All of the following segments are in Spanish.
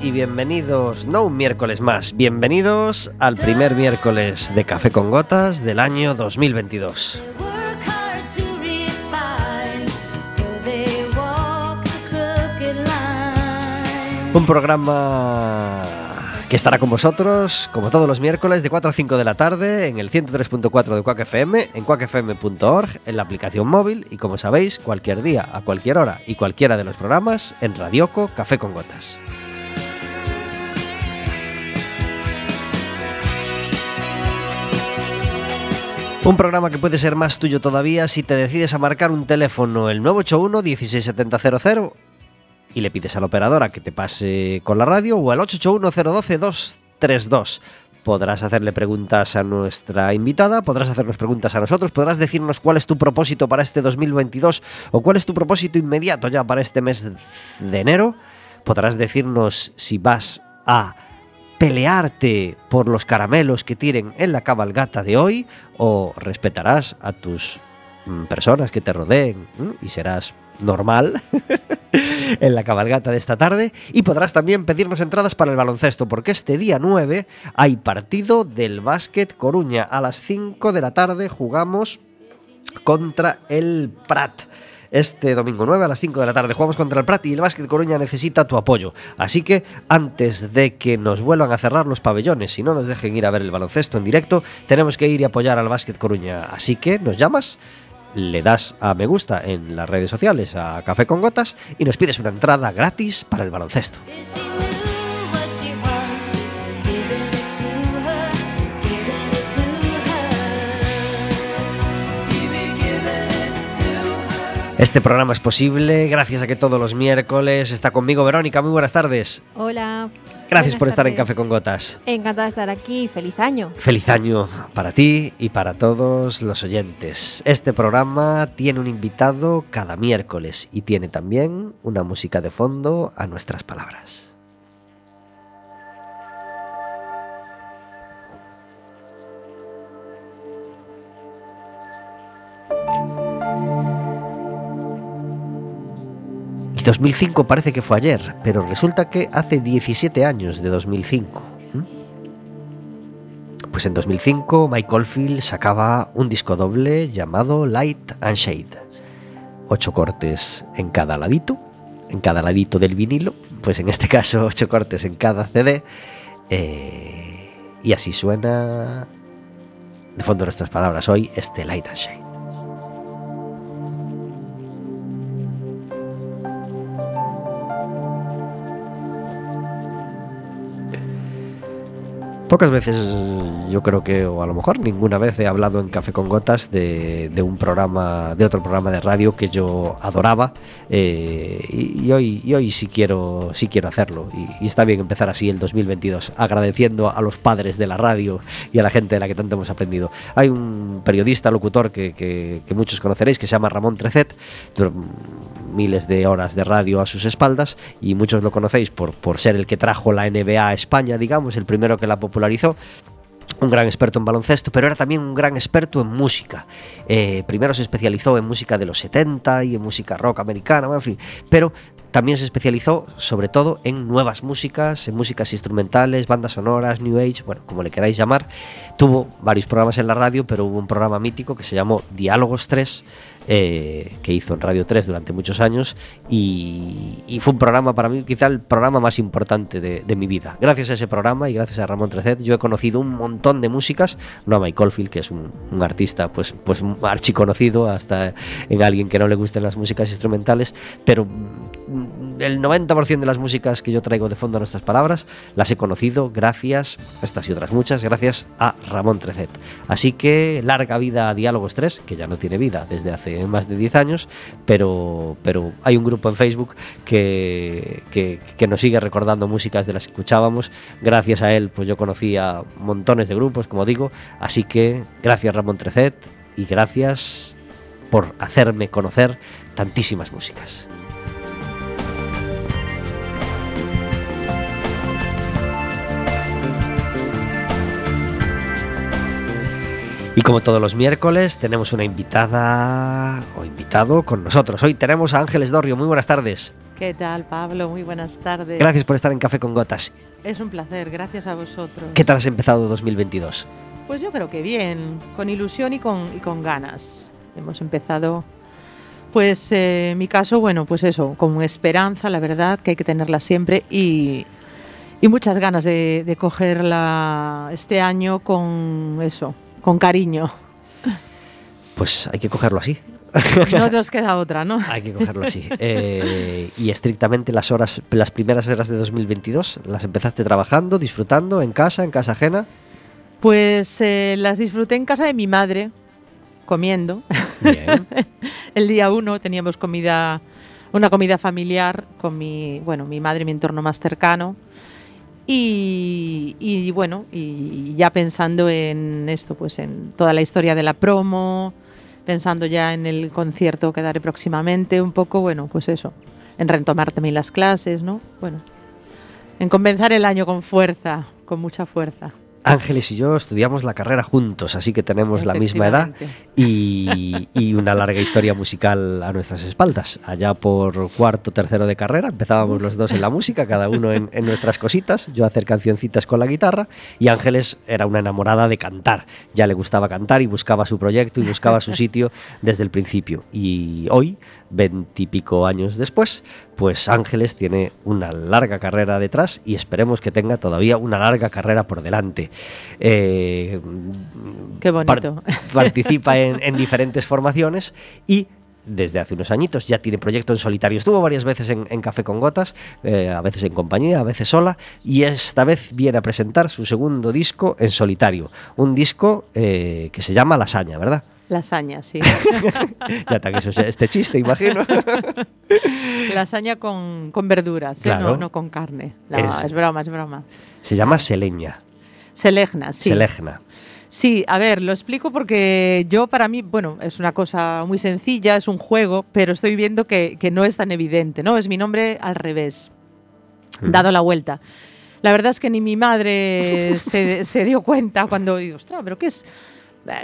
y bienvenidos, no un miércoles más, bienvenidos al primer miércoles de Café con Gotas del año 2022. Un programa que estará con vosotros, como todos los miércoles, de 4 a 5 de la tarde, en el 103.4 de Quack FM, en quackfm.org, en la aplicación móvil y, como sabéis, cualquier día, a cualquier hora y cualquiera de los programas en Radioco Café con Gotas. Un programa que puede ser más tuyo todavía si te decides a marcar un teléfono el 981 16700 y le pides a la operadora que te pase con la radio o al 881-012-232. Podrás hacerle preguntas a nuestra invitada, podrás hacernos preguntas a nosotros, podrás decirnos cuál es tu propósito para este 2022 o cuál es tu propósito inmediato ya para este mes de enero. Podrás decirnos si vas a pelearte por los caramelos que tiren en la cabalgata de hoy o respetarás a tus mm, personas que te rodeen y serás normal en la cabalgata de esta tarde. Y podrás también pedirnos entradas para el baloncesto porque este día 9 hay partido del Básquet Coruña. A las 5 de la tarde jugamos contra el Prat. Este domingo 9 a las 5 de la tarde jugamos contra el Prat y el Básquet Coruña necesita tu apoyo. Así que antes de que nos vuelvan a cerrar los pabellones y no nos dejen ir a ver el baloncesto en directo, tenemos que ir y apoyar al Básquet Coruña. Así que nos llamas le das a me gusta en las redes sociales a Café con Gotas y nos pides una entrada gratis para el baloncesto. Este programa es posible gracias a que todos los miércoles está conmigo Verónica. Muy buenas tardes. Hola. Gracias por estar en Café con Gotas. Encantada de estar aquí. Feliz año. Feliz año para ti y para todos los oyentes. Este programa tiene un invitado cada miércoles y tiene también una música de fondo a nuestras palabras. Y 2005 parece que fue ayer, pero resulta que hace 17 años de 2005. Pues en 2005 Mike Oldfield sacaba un disco doble llamado Light and Shade. Ocho cortes en cada ladito, en cada ladito del vinilo, pues en este caso ocho cortes en cada CD. eh, y así suena, de fondo nuestras palabras hoy, este Light and Shade. Pocas veces yo creo que, o a lo mejor ninguna vez he hablado en Café con Gotas de, un programa, de otro programa de radio que yo adoraba eh, y, hoy, y sí quiero, sí quiero hacerlo y, está bien empezar así el 2022 agradeciendo a los padres de la radio y a la gente de la que tanto hemos aprendido. Hay un periodista, locutor que, que- muchos conoceréis que se llama Ramón Trecet, miles de horas de radio a sus espaldas y muchos lo conocéis por, por ser el que trajo la NBA a España, digamos, el primero que la popularizó un gran experto en baloncesto, pero era también un gran experto en música. Eh, primero se especializó en música de los 70 y en música rock americana, en fin, pero también se especializó sobre todo en nuevas músicas, en músicas instrumentales, bandas sonoras, New Age, bueno, como le queráis llamar. Tuvo varios programas en la radio, pero hubo un programa mítico que se llamó Diálogos 3, eh, que hizo en Radio 3 durante muchos años y, y fue un programa para mí quizá el programa más importante de, de mi vida. Gracias a ese programa y gracias a Ramón Trecet yo he conocido un montón de músicas, no a Mike Oldfield, que es un, un artista pues, pues archiconocido hasta en alguien que no le gusten las músicas instrumentales, pero el 90% de las músicas que yo traigo de fondo a nuestras palabras las he conocido gracias, estas y otras muchas, gracias a Ramón Trecet. Así que larga vida a Diálogos 3, que ya no tiene vida desde hace más de 10 años, pero, pero hay un grupo en Facebook que, que, que nos sigue recordando músicas de las que escuchábamos. Gracias a él, pues yo conocí a montones de grupos, como digo. Así que gracias Ramón Trecet y gracias por hacerme conocer tantísimas músicas. Y como todos los miércoles, tenemos una invitada o invitado con nosotros. Hoy tenemos a Ángeles Dorrio. Muy buenas tardes. ¿Qué tal, Pablo? Muy buenas tardes. Gracias por estar en Café con Gotas. Es un placer, gracias a vosotros. ¿Qué tal has empezado 2022? Pues yo creo que bien, con ilusión y con, y con ganas. Hemos empezado, pues eh, en mi caso, bueno, pues eso, con esperanza, la verdad, que hay que tenerla siempre y, y muchas ganas de, de cogerla este año con eso, con cariño. Pues hay que cogerlo así. No nos queda otra, ¿no? Hay que cogerlo así. Eh, y estrictamente las horas, las primeras horas de 2022, ¿las empezaste trabajando, disfrutando, en casa, en casa ajena? Pues eh, las disfruté en casa de mi madre, comiendo. Bien. El día uno teníamos comida, una comida familiar con mi, bueno, mi madre y mi entorno más cercano. Y, y, bueno, y ya pensando en esto, pues en toda la historia de la promo, pensando ya en el concierto que daré próximamente, un poco, bueno, pues eso, en retomar también las clases, ¿no? Bueno, en comenzar el año con fuerza, con mucha fuerza. Ángeles y yo estudiamos la carrera juntos, así que tenemos la misma edad y, y, una larga historia musical a nuestras espaldas. Allá por cuarto, tercero de carrera, empezábamos los dos en la música, cada uno en, en, nuestras cositas, yo a hacer cancioncitas con la guitarra y Ángeles era una enamorada de cantar, ya le gustaba cantar y buscaba su proyecto y buscaba su sitio desde el principio. Y hoy, veintipico años después, pues Ángeles tiene una larga carrera detrás y esperemos que tenga todavía una larga carrera por delante. Eh, Qué bonito. Par participa en, en, diferentes formaciones y desde hace unos añitos ya tiene proyecto en solitario. Estuvo varias veces en, en Café con Gotas, eh, a veces en compañía, a veces sola, y esta vez viene a presentar su segundo disco en solitario. Un disco eh, que se llama Lasaña, ¿verdad? Lasaña, sí. ya está que eso es este chiste, imagino. Lasaña con, con verduras, Claro. ¿eh? no, no con carne. No, es... es... broma, es broma. Se llama Seleña. Selegna, sí. Selegna. Sí, a ver, lo explico porque yo para mí, bueno, es una cosa muy sencilla, es un juego, pero estoy viendo que, que no es tan evidente, ¿no? Es mi nombre al revés, mm. dado la vuelta. La verdad es que ni mi madre se, se dio cuenta cuando ostras, pero ¿qué es?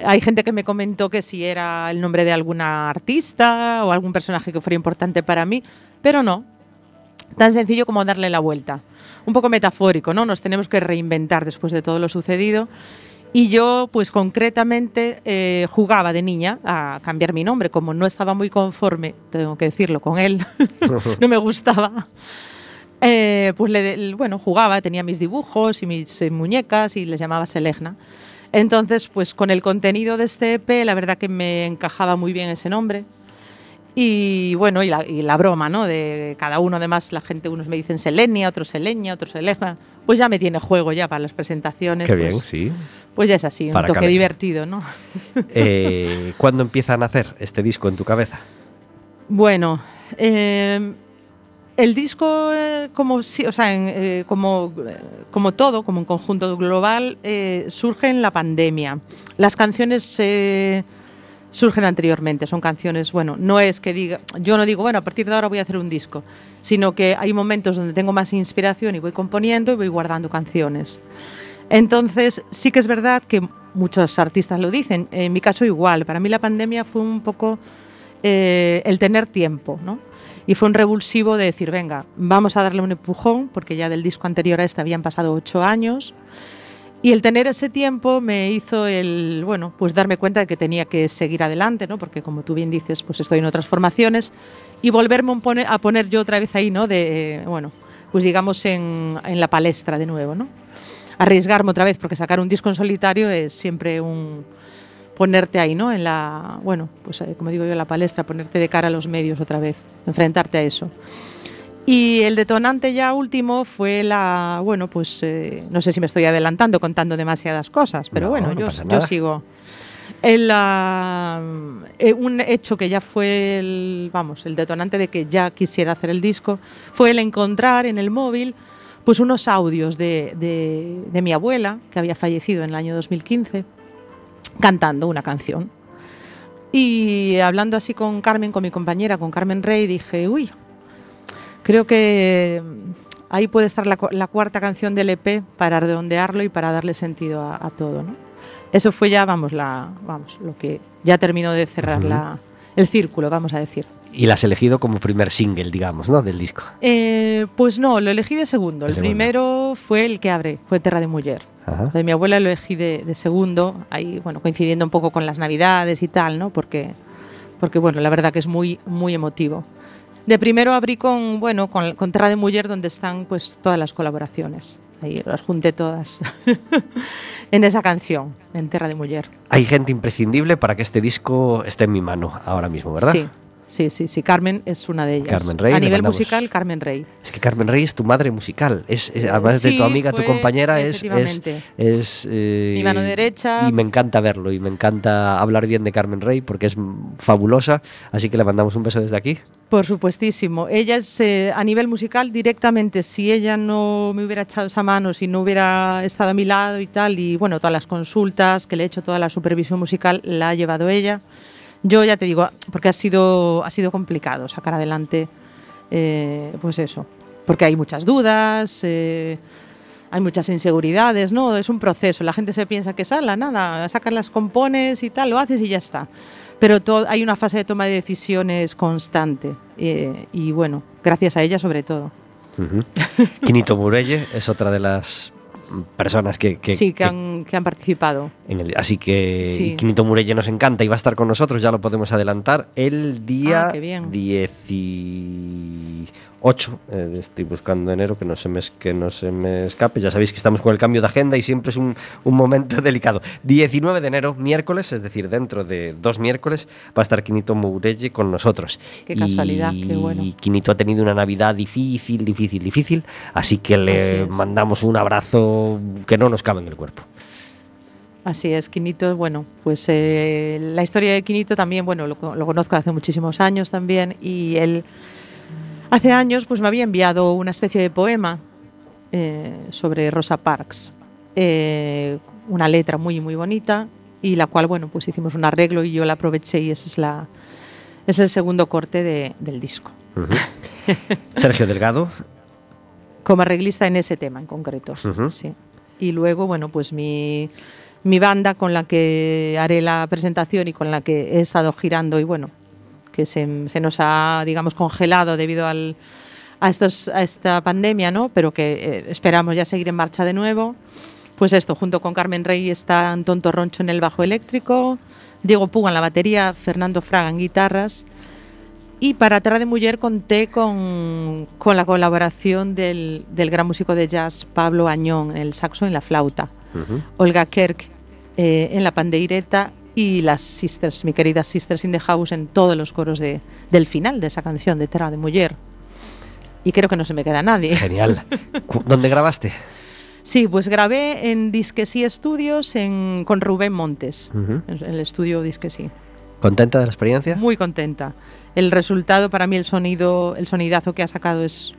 Hay gente que me comentó que si era el nombre de alguna artista o algún personaje que fuera importante para mí, pero no. Tan sencillo como darle la vuelta. Un poco metafórico, ¿no? Nos tenemos que reinventar después de todo lo sucedido. Y yo, pues concretamente, eh, jugaba de niña a cambiar mi nombre. Como no estaba muy conforme, tengo que decirlo, con él, no me gustaba. Eh, pues le, bueno, jugaba, tenía mis dibujos y mis eh, muñecas y les llamaba Selegna. Entonces, pues con el contenido de este EP, la verdad que me encajaba muy bien ese nombre. Y bueno, y la, y la, broma, ¿no? De cada uno, además, la gente, unos me dicen Selenia, otros Selenia, otros Selegna. Pues ya me tiene juego ya para las presentaciones. Qué pues, bien, sí. Pues ya es así, para un toque divertido, ¿no? Eh, ¿Cuándo empieza a nacer este disco en tu cabeza? Bueno, eh, el disco, eh, en, eh, como, todo, como un conjunto global, eh, surge en la pandemia. Las canciones eh, surgen anteriormente, son canciones, bueno, no es que diga, yo no digo, bueno, a partir de ahora voy a hacer un disco, sino que hay momentos donde tengo más inspiración y voy componiendo y voy guardando canciones. Entonces, sí que es verdad que muchos artistas lo dicen, en mi caso igual, para mí la pandemia fue un poco eh, el tener tiempo, ¿no? Y fue un revulsivo de decir, venga, vamos a darle un empujón, porque ya del disco anterior a este habían pasado ocho años. Y el tener ese tiempo me hizo el, bueno, pues darme cuenta de que tenía que seguir adelante, ¿no? Porque como tú bien dices, pues estoy en otras formaciones y volverme a poner yo otra vez ahí, ¿no? De, bueno, pues digamos en, en la palestra de nuevo, ¿no? Arriesgarme otra vez, porque sacar un disco en solitario es siempre un, ponerte ahí, ¿no? En la, bueno, pues eh, como digo yo, en la palestra, ponerte de cara a los medios otra vez, enfrentarte a eso. Y el detonante ya último fue la, bueno, pues eh, no sé si me estoy adelantando contando demasiadas cosas, pero no, bueno, no yo, sigo. El, uh, eh, un hecho que ya fue el, vamos, el detonante de que ya quisiera hacer el disco fue el encontrar en el móvil pues unos audios de, de, de mi abuela, que había fallecido en el año 2015, cantando una canción. Y hablando así con Carmen, con mi compañera, con Carmen Rey, dije, uy, creo que ahí puede estar la, la cuarta canción del EP para redondearlo y para darle sentido a, a todo. ¿no? Eso fue ya, vamos, la, vamos, lo que ya terminó de cerrar la, el círculo, vamos a decir. Y la has elegido como primer single, digamos, ¿no? Del disco. Eh, pues no, lo elegí de segundo. De el segundo. primero fue el que abre, fue Terra de Mujer. De mi abuela lo elegí de, de segundo, ahí, bueno, coincidiendo un poco con las navidades y tal, ¿no? Porque, porque bueno, la verdad que es muy, muy emotivo. De primero abrí con, bueno, con, con Terra de Mujer, donde están pues todas las colaboraciones. Ahí las junté todas en esa canción, en Terra de Mujer. Hay gente imprescindible para que este disco esté en mi mano ahora mismo, ¿verdad? Sí, sí, sí, sí. Carmen es una de ellas. Carmen Rey, A nivel musical, Carmen Rey. Es que Carmen Rey es tu madre musical. Es, es- además de tu amiga, tu compañera, es. es, es, eh, Mi mano derecha. Y me encanta verlo y me encanta hablar bien de Carmen Rey porque es fabulosa. Así que le mandamos un beso desde aquí. Por supuestísimo. Ella es eh, a nivel musical directamente, si ella no me hubiera echado esa mano, si no hubiera estado a mi lado y tal, y bueno, todas las consultas que le he hecho, toda la supervisión musical la ha llevado ella. Yo ya te digo, porque ha sido, ha sido complicado sacar adelante, eh, pues eso, porque hay muchas dudas, eh, hay muchas inseguridades, ¿no? Es un proceso, la gente se piensa que sala, nada, sacas las compones y tal, lo haces y ya está. Pero todo, hay una fase de toma de decisiones constante eh, y bueno, gracias a ella sobre todo. Ujú. Quinito Murelle es otra de las personas que, que- sí, que, que han, que han participado. en el- así que Sí. Quinito Murelle nos encanta y va a estar con nosotros, ya lo podemos adelantar, el día Ah, qué bien. 18. eh, estoy buscando enero, que no, se me, que no se me escape. Ya sabéis que estamos con el cambio de agenda y siempre es un, un momento delicado. 19 de enero, miércoles, es decir, dentro de dos miércoles, va a estar Quinito Murelle con nosotros. Qué casualidad, qué bueno. Quinito ha tenido una Navidad difícil, difícil, difícil, así que le mandamos un abrazo que no nos cabe en el cuerpo. Así es, Quinito, bueno, pues eh, la historia de Quinito también, bueno, lo, lo conozco hace muchísimos años también y él hace años pues me había enviado una especie de poema eh, sobre Rosa Parks, eh, una letra muy, muy bonita y la cual, bueno, pues hicimos un arreglo y yo la aproveché y ese es, la, es el segundo corte de- del disco. Sergio Delgado, como arreglista en ese tema en concreto. Sí. Y luego, bueno, pues mi, mi banda con la que haré la presentación y con la que he estado girando y bueno, que se, nos ha, digamos, congelado debido a, esta pandemia, ¿no? Pero que eh, esperamos ya seguir en marcha de nuevo. Pues esto, junto con Carmen Rey está Antón Torroncho en el bajo eléctrico, Diego Puga en la batería, Fernando Fraga en guitarras. Y para Terra de Mujer conté con, con la colaboración del, del gran músico de jazz Pablo Añón el saxo y la flauta, Olga Kerk eh, en la pandeireta y las sisters, mi querida Sisters in the House en todos los coros de, del final de esa canción de Terra de Mujer. Y creo que no se me queda nadie. genial. ¿Dónde grabaste? Sí, pues grabé en Disquesí Estudios en, con Rubén Montes, en el estudio Disquesí. ¿Contenta de la experiencia? Muy contenta. El resultado, para mí, el sonido, el sonidazo que ha sacado es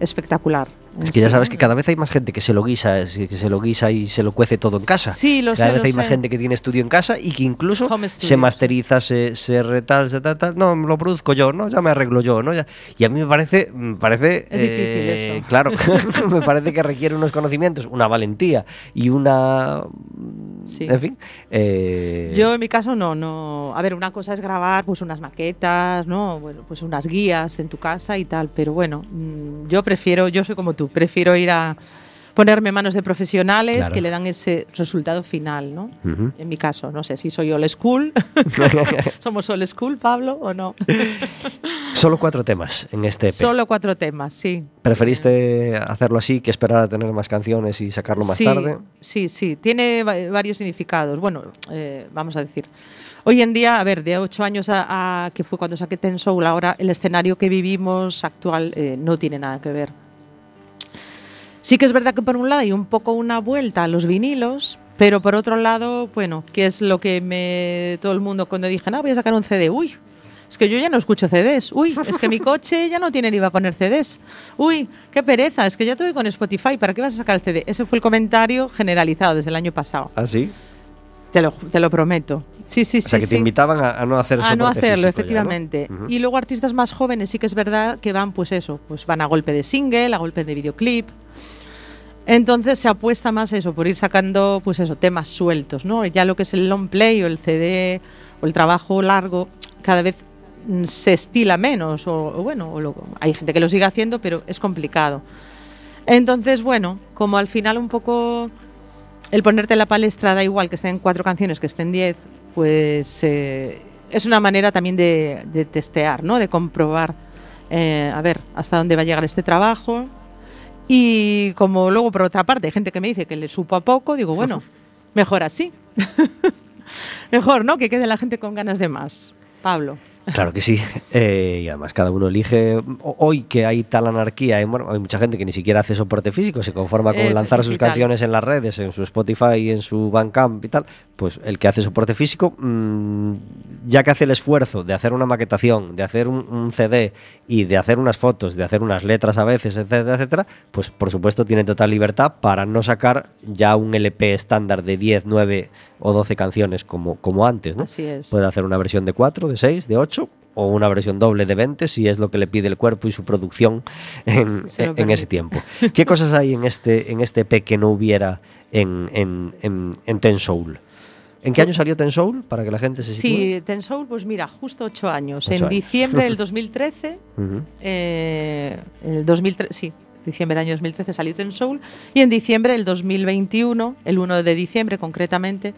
espectacular. Es que ya sabes que cada vez hay más gente que se lo guisa, que se lo guisa y se lo cuece todo en casa. Sí, lo cada sé, vez lo hay más sé. gente que tiene estudio en casa y que incluso se masteriza, se, se retal, se tal, tal. No, lo produzco yo, ¿no? Ya me arreglo yo, ¿no? Ya- y a mí me parece, me parece Es difícil eh, eso. Claro, me parece que requiere unos conocimientos, una valentía y una, Sí. en fin. eh, Yo en mi caso no, no. A ver, una cosa es grabar pues unas maquetas, ¿no? Bueno, pues unas guías en tu casa y tal, pero bueno, mm, yo prefiero, yo soy como tú, prefiero ir a ponerme manos de profesionales Claro. que le dan ese resultado final, ¿no? Ujú. En mi caso, no sé si soy old school. ¿Somos old school, Pablo, o no? Solo cuatro temas en este EP. Solo cuatro temas, sí. ¿Preferiste hacerlo así que esperar a tener más canciones y sacarlo más sí, tarde? Sí, sí, tiene va- varios significados. Bueno, eh, vamos a decir. Hoy en día, a ver, de ocho años a, a- que fue cuando saqué Ten Soul, ahora el escenario que vivimos actual eh, no tiene nada que ver. Sí que es verdad que por un lado hay un poco una vuelta a los vinilos, pero por otro lado, bueno, que es lo que me todo el mundo cuando dije, no, voy a sacar un CD, uy, es que yo ya no escucho CDs, uy, es que mi coche ya no tiene ni va a poner CDs, uy, qué pereza, es que ya voy con Spotify, ¿para qué vas a sacar el CD? Ese fue el comentario generalizado desde el año pasado, ¿Ah, sí? te lo, te lo prometo. Sí, sí, O sea, sí. que te sí. invitaban a, a no hacer A no hacerlo, físico ya, ¿no? efectivamente. Y luego artistas más jóvenes sí que es verdad que van, pues eso, pues van a golpe de single, a golpe de videoclip. Entonces se apuesta más eso, por ir sacando pues eso, temas sueltos, ¿no? Ya lo que es el long play o el CD o el trabajo largo cada vez mm, se estila menos o, bueno, o hay gente que lo sigue haciendo, pero es complicado. Entonces, bueno, como al final un poco el ponerte en la palestra da igual que estén cuatro canciones, que estén diez, pues eh, es una manera también de, de testear, ¿no? De comprobar, eh, a ver, hasta dónde va a llegar este trabajo. Y como luego, por otra parte, hay gente que me dice que le supo a poco, digo, bueno, mejor así. mejor, ¿no? Que quede la gente con ganas de más. Pablo. Claro que sí. Eh, y además cada uno elige. Hoy que hay tal anarquía, hay, bueno, hay mucha gente que ni siquiera hace soporte físico, se conforma con Eh, lanzar sus digital. canciones en las redes, en su Spotify, en su Bandcamp y tal. Pues el que hace soporte físico, mm, ya que hace el esfuerzo de hacer una maquetación, de hacer un, un CD y de hacer unas fotos, de hacer unas letras a veces, etcétera, etcétera, pues por supuesto tiene total libertad para no sacar ya un LP estándar de 10, 9 o 12 canciones como, como antes, ¿no? Así es. Puede hacer una versión de 4, de 6, de 8 o una versión doble de 20 si es lo que le pide el cuerpo y su producción en, ese tiempo. ¿Qué cosas hay en este, en este EP que no hubiera en, en, en, en Ten Soul? ¿En qué año salió Ten Soul? Para que la gente se sitúe. Sí, Ten Soul, pues mira, justo ocho años. Ocho en años. diciembre del 2013, Ujú. eh, el 2013, sí, diciembre del año 2013 salió Ten Soul y en diciembre del 2021, el 1 de diciembre concretamente,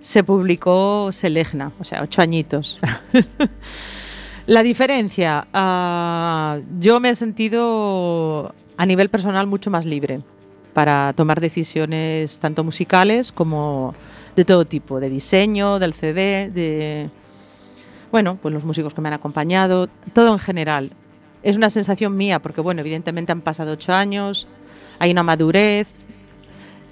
se publicó Selegna, o sea, ocho añitos. La diferencia, ah, yo me he sentido a nivel personal mucho más libre para tomar decisiones tanto musicales como de todo tipo, de diseño, del CD, de bueno, pues los músicos que me han acompañado, todo en general. Es una sensación mía porque bueno, evidentemente han pasado ocho años, hay una madurez,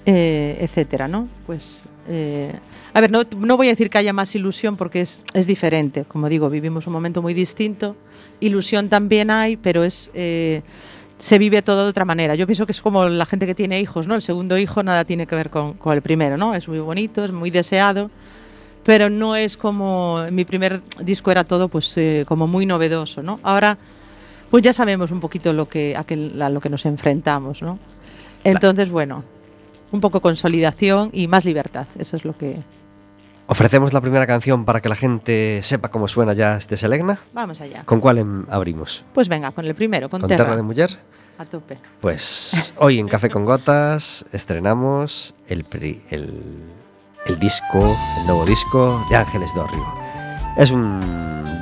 eh, etcétera, ¿no? Pues eh, a ver, no, no voy a decir que haya más ilusión porque es, es diferente. Como digo, vivimos un momento muy distinto. Ilusión también hay, pero es eh, se vive todo de otra manera. Yo pienso que es como la gente que tiene hijos, ¿no? El segundo hijo nada tiene que ver con, con el primero, ¿no? Es muy bonito, es muy deseado, pero no es como mi primer disco era todo, pues eh, como muy novedoso, ¿no? Ahora, pues ya sabemos un poquito lo que a, que- a lo que nos enfrentamos, ¿no? Entonces, bueno, un poco consolidación y más libertad. Eso es lo que Ofrecemos la primera canción para que la gente sepa cómo suena ya este Selegna. vamos allá. ¿Con cuál em- abrimos? Pues venga, con el primero, con, ¿Con Terra. Terra de Mujer? A tope. Pues hoy en Café con Gotas estrenamos el, pri- el, el disco, el nuevo disco de Ángeles Dorrio. Es un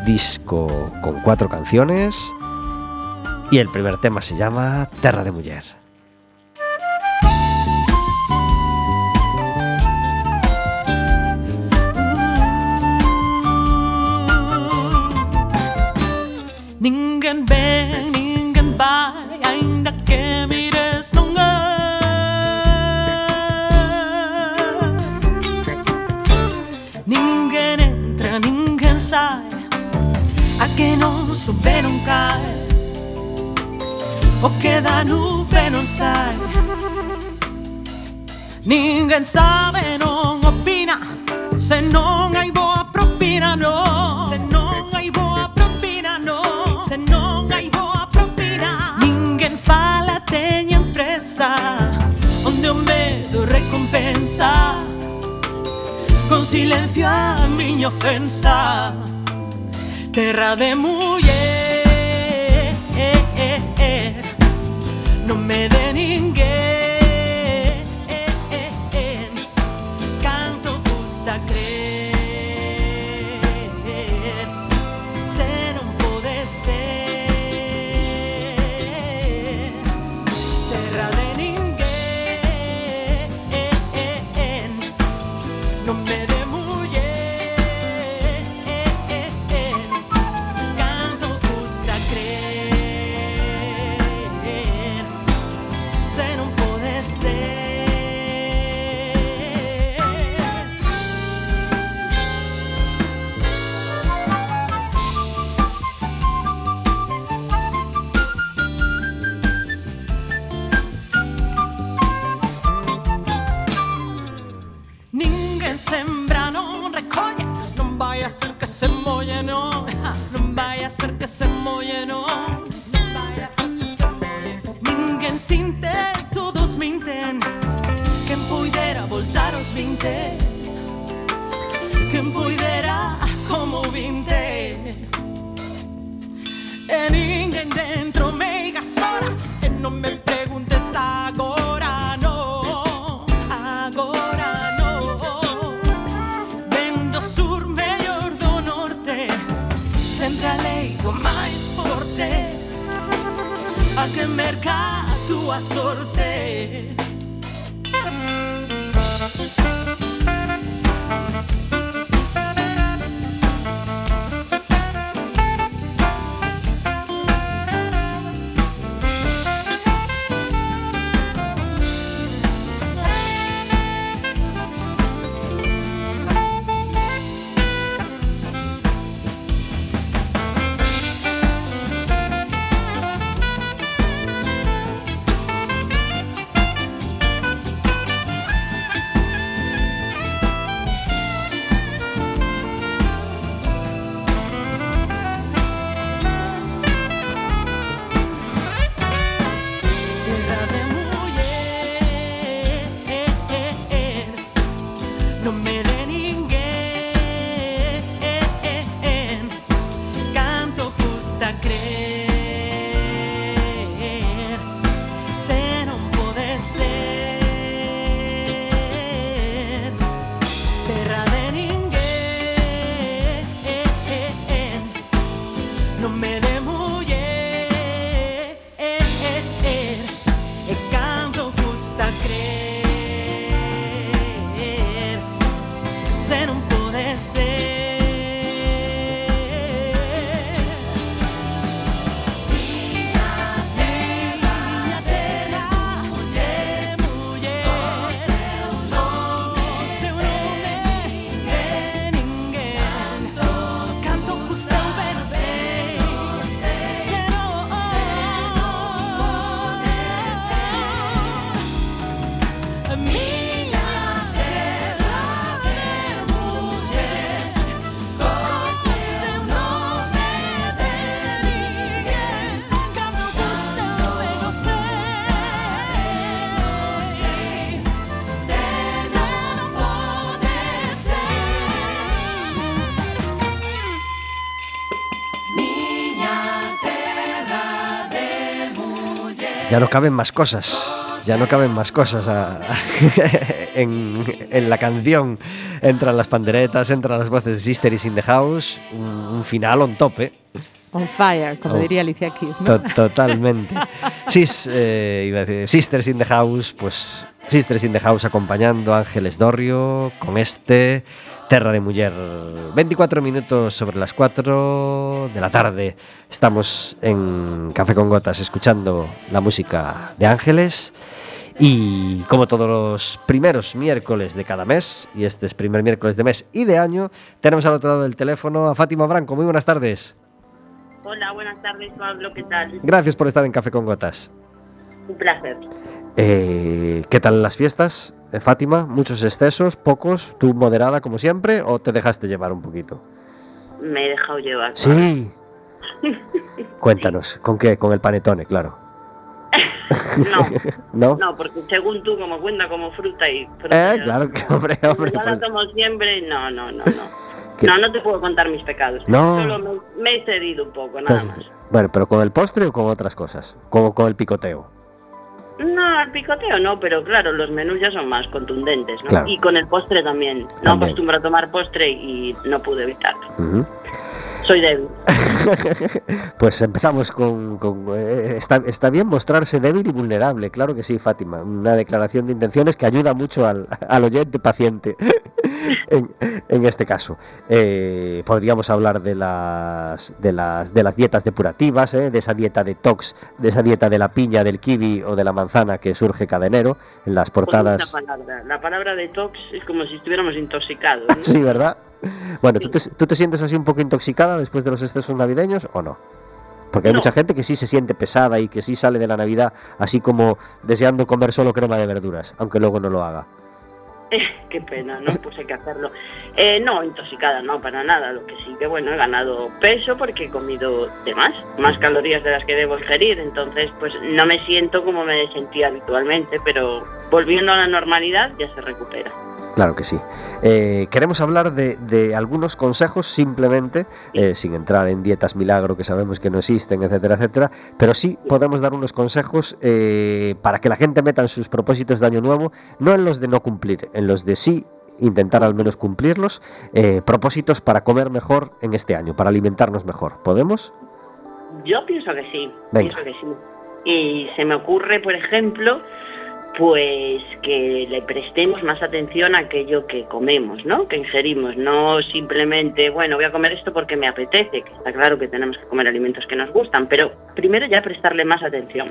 disco con cuatro canciones y el primer tema se llama Terra de Mujer. Ninguém vem, ninguém vai, ainda que mires é. Ninguém entra, ninguém sai, a quem não sube não cai, o che da nube non sai. Ninguén sabe, non opina, se non hai boa propina, no. Se non hai boa propina, no. Se non hai boa propina. Ninguén fala, teña empresa, onde o medo recompensa. Con silencio a miña ofensa, terra de muller. Não me dê non me preguntes agora no, agora no. Ven do sur, mellor do norte, sempre a lei do máis forte, a que merca a tua sorte. Ya no caben más cosas. Ya no caben más cosas a- en, en la canción. Entran las panderetas, entran las voces de Sister is in the House. Un, un final on top, ¿eh? On fire, como Oh. diría Alicia Keys, ¿no? To- totalmente. Sis, eh, iba a decir, Sisters in the House, pues Sisters in the House acompañando a Ángeles Dorrio con este Terra de Mujer. 24 minutos sobre las 4 de la tarde. Estamos en Café con Gotas escuchando la música de Ángeles. Y como todos los primeros miércoles de cada mes, y este es primer miércoles de mes y de año, tenemos al otro lado del teléfono a Fátima Branco. Muy buenas tardes. Hola, buenas tardes, Pablo, ¿qué tal? Gracias por estar en Café con Gotas. Un placer. Eh, ¿Qué tal las fiestas, eh, Fátima? ¿Muchos excesos? ¿Pocos? ¿Tú moderada como siempre o te dejaste llevar un poquito? Me he dejado llevar. Sí. Cuéntanos, ¿con qué? Con el panetone, claro. No, ¿No? no, porque según tú, como cuenta como fruta y fruta. Eh, claro que, hombre, hombre. Ya pues- la tomo siempre, no, no, no, no. ¿Qué? No, no te puedo contar mis pecados. No. Solo me, me he cedido un poco, nada más. bueno, pero con el postre o con otras cosas? Como con el picoteo. No, al picoteo no, pero claro, los menús ya son más contundentes, ¿no? Claro. Y con el postre también. No También. acostumbro a tomar postre y no pude evitarlo. Soy débil. Pues empezamos con... con, eh, está, está bien mostrarse débil y vulnerable, claro que sí, Fátima. Una declaración de intenciones que ayuda mucho al, al oyente paciente en, en este caso. Eh, podríamos hablar de las, de las, de las dietas depurativas, eh, de esa dieta detox, de esa dieta de la piña, del kiwi o de la manzana que surge cada enero en las portadas. esa palabra. La palabra detox es como si estuviéramos intoxicados. ¿no? Sí, ¿verdad? Bueno, ¿tú te, ¿tú te sientes así un poco intoxicada después de los excesos navideños o no? Porque hay No. mucha gente que sí se siente pesada y que sí sale de la Navidad así como deseando comer solo crema de verduras, aunque luego no lo haga. Qué pena, ¿no? Pues hay que hacerlo. Eh, no, intoxicada, no, para nada. Lo que sí que, bueno, he ganado peso porque he comido de más, más calorías de las que debo ingerir. Entonces, pues no me siento como me sentía habitualmente, pero volviendo a la normalidad ya se recupera. Claro que sí. Eh, queremos hablar de, de algunos consejos simplemente, eh, sin entrar en dietas milagro que sabemos que no existen, etcétera, etcétera, pero sí podemos dar unos consejos eh, para que la gente meta en sus propósitos de año nuevo, no en los de no cumplir, en los de sí intentar al menos cumplirlos, eh, propósitos para comer mejor en este año, para alimentarnos mejor. ¿Podemos? Yo pienso que sí, Venga. pienso que sí. Y se me ocurre, por ejemplo, pues que le prestemos más atención a aquello que comemos, ¿no? Que ingerimos, no simplemente, bueno, voy a comer esto porque me apetece, que está claro que tenemos que comer alimentos que nos gustan, pero primero ya prestarle más atención.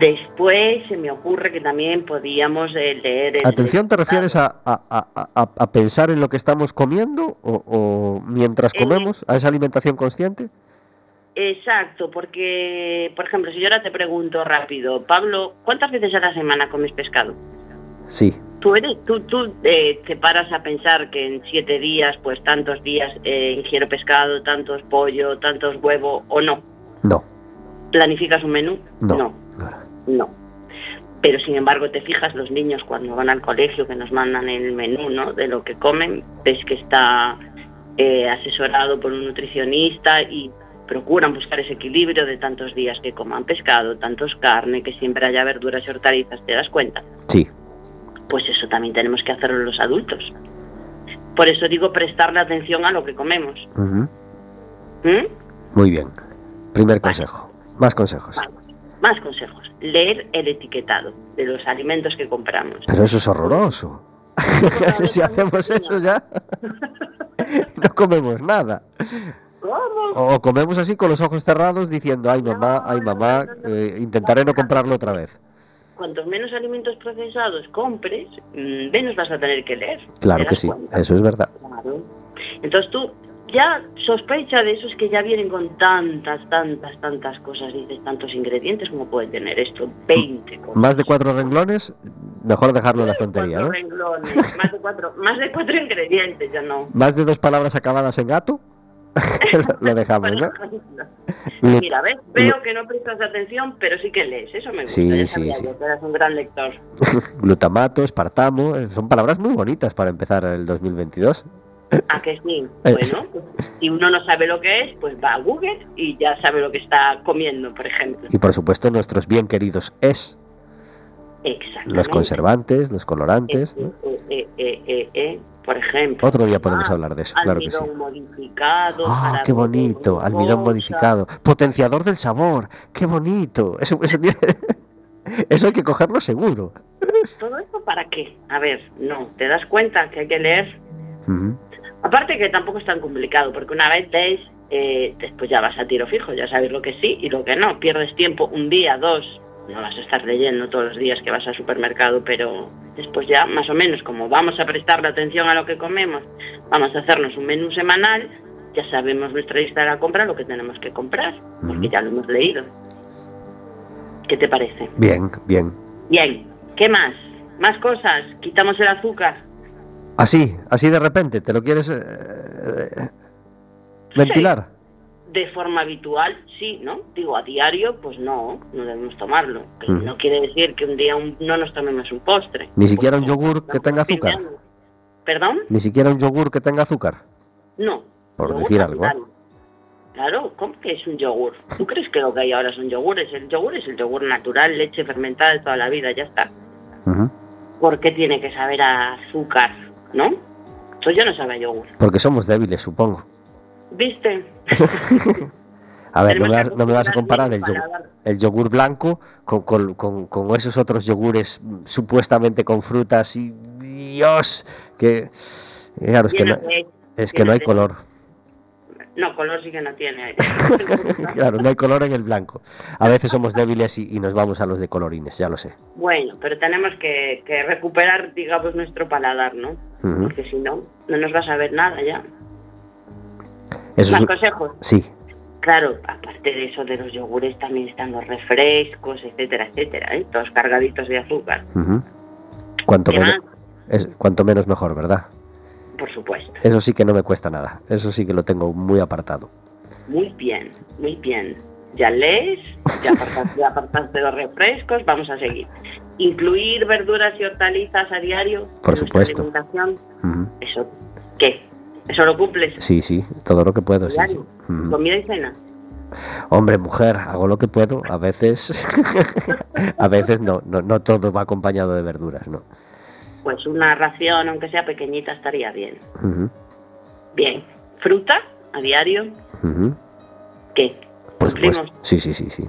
Después se me ocurre que también podíamos eh, leer... el- Atención, ¿te refieres a, a- a- pensar en lo que estamos comiendo o, o mientras Eh, comemos, a esa alimentación consciente? Exacto, porque, por ejemplo, si yo ahora te pregunto rápido, Pablo, ¿cuántas veces a la semana comes pescado? Sí, Tú, eres, tú, tú eh, te paras a pensar que en siete días, pues tantos días eh, ingiero pescado, tantos pollo, tantos huevos, o no. no. ¿Planificas un menú? No. no. No. Pero sin embargo te fijas los niños cuando van al colegio que nos mandan el menú ¿no? de lo que comen, ves que está eh, asesorado por un nutricionista y procuran buscar ese equilibrio de tantos días que coman pescado, tantos carne, que siempre haya verduras y hortalizas, ¿te das cuenta? Sí, Pues eso también tenemos que hacerlo los adultos. Por eso digo prestarle atención a lo que comemos. ¿Mm? muy bien. Primer consejo. Más consejos. Vale. Más consejos. Leer el etiquetado de los alimentos que compramos. Pero eso es horroroso. si hacemos eso ya, no comemos nada. ¿Cómo? O comemos así con los ojos cerrados diciendo, ay mamá, ay mamá, eh, intentaré no comprarlo otra vez. Cuantos menos alimentos procesados compres, mm, menos vas a tener que leer. Claro ¿Te que sí, cuenta? eso es verdad. Claro. Entonces tú ya sospecha de eso es que ya vienen con tantas, tantas, tantas cosas, dices, tantos ingredientes como puede tener esto, 20 cosas. Más de cuatro renglones, mejor dejarlo en la estantería, renglones, más de cuatro, más de cuatro ingredientes, ya no. Más de dos palabras acabadas en gato, lo dejamos, ¿no? Lu- Mira, ¿ves? Veo que no prestas atención, pero sí que lees, eso me gusta. Sí, ya sí, sabía sí. yo que eras un gran lector. Glutamato, espartamo, eh, son palabras muy bonitas para empezar el 2022. ¿A que sí? Eh, Bueno, pues, si uno no sabe lo que es, pues va a Google y ya sabe lo que está comiendo, por ejemplo. Y por supuesto nuestros bien queridos es, los conservantes, los colorantes. Eh, eh, por ejemplo. Otro día podemos Ah, hablar de eso, claro que sí. Almidón modificado. Ah, jarabe qué bonito, almidón modificado, potenciador del sabor, qué bonito. Eso, eso, eso hay que cogerlo seguro. ¿Todo esto para qué? A ver, no, ¿te das cuenta que hay que leer? Ujú. Aparte que tampoco es tan complicado, porque una vez lees, eh, después ya vas a tiro fijo, ya sabes lo que sí y lo que no. Pierdes tiempo un día, dos, no vas a estar leyendo todos los días que vas al supermercado, pero después ya más o menos, como vamos a prestarle atención a lo que comemos, vamos a hacernos un menú semanal, ya sabemos nuestra lista de la compra, lo que tenemos que comprar, porque ya lo hemos leído. ¿Qué te parece? Bien, bien. Bien, ¿qué más? Más cosas, quitamos el azúcar. Así, así de repente, ¿te lo quieres eh, eh, ventilar? de forma habitual, sí, ¿no? Digo, a diario, pues no, no debemos tomarlo. Mm. No quiere decir que un día un- no nos tomemos un postre. Ni siquiera un yogur que tenga azúcar. ¿Perdón? Ni siquiera un yogur que tenga azúcar. No. Por decir algo, ¿eh? natural. Claro, ¿cómo que es un yogur? ¿Tú crees que lo que hay ahora son yogures? El yogur es el yogur natural, leche fermentada de toda la vida, ya está. Ujú. ¿Por qué tiene que saber a azúcar, no? Eso ya no sabe a yogur. Porque somos débiles, supongo. ¿Viste? A ver, no me, vas, no me vas a comparar el yogur, el yogur blanco con, con- con- con esos otros yogures mm, supuestamente con frutas y Dios, que claro, es que no, es que no hay color. No, color sí que no tiene. Claro, no hay color en el blanco. A veces somos débiles y, y nos vamos a los de colorines, ya lo sé. Bueno, pero tenemos que, que recuperar, digamos, nuestro paladar, ¿no? Porque si no, no nos va a saber nada ya. Eso Más es- consejos. sí, Claro, aparte de eso de los yogures también están los refrescos, etcétera, etcétera, ¿eh? todos cargaditos de azúcar. cuanto, ¿Qué menos, es, cuanto menos mejor, ¿verdad? Por supuesto. Eso sí que no me cuesta nada, eso sí que lo tengo muy apartado. Muy bien, muy bien. Ya lees, ya apartaste, ya apartaste los refrescos, vamos a seguir. incluir verduras y hortalizas a diario. Por en supuesto. alimentación. ¿Eso qué? ¿Eso lo cumples? Sí, sí, todo lo que puedo, sí. ¿Comida y cena? Hombre, mujer, hago lo que puedo. A veces, a veces no, no, no todo va acompañado de verduras, ¿no? Pues una ración, aunque sea pequeñita, estaría bien. Bien. ¿Fruta a diario? ujú. ¿Qué? Por ¿Cumplimos? supuesto. Sí, sí, sí, sí.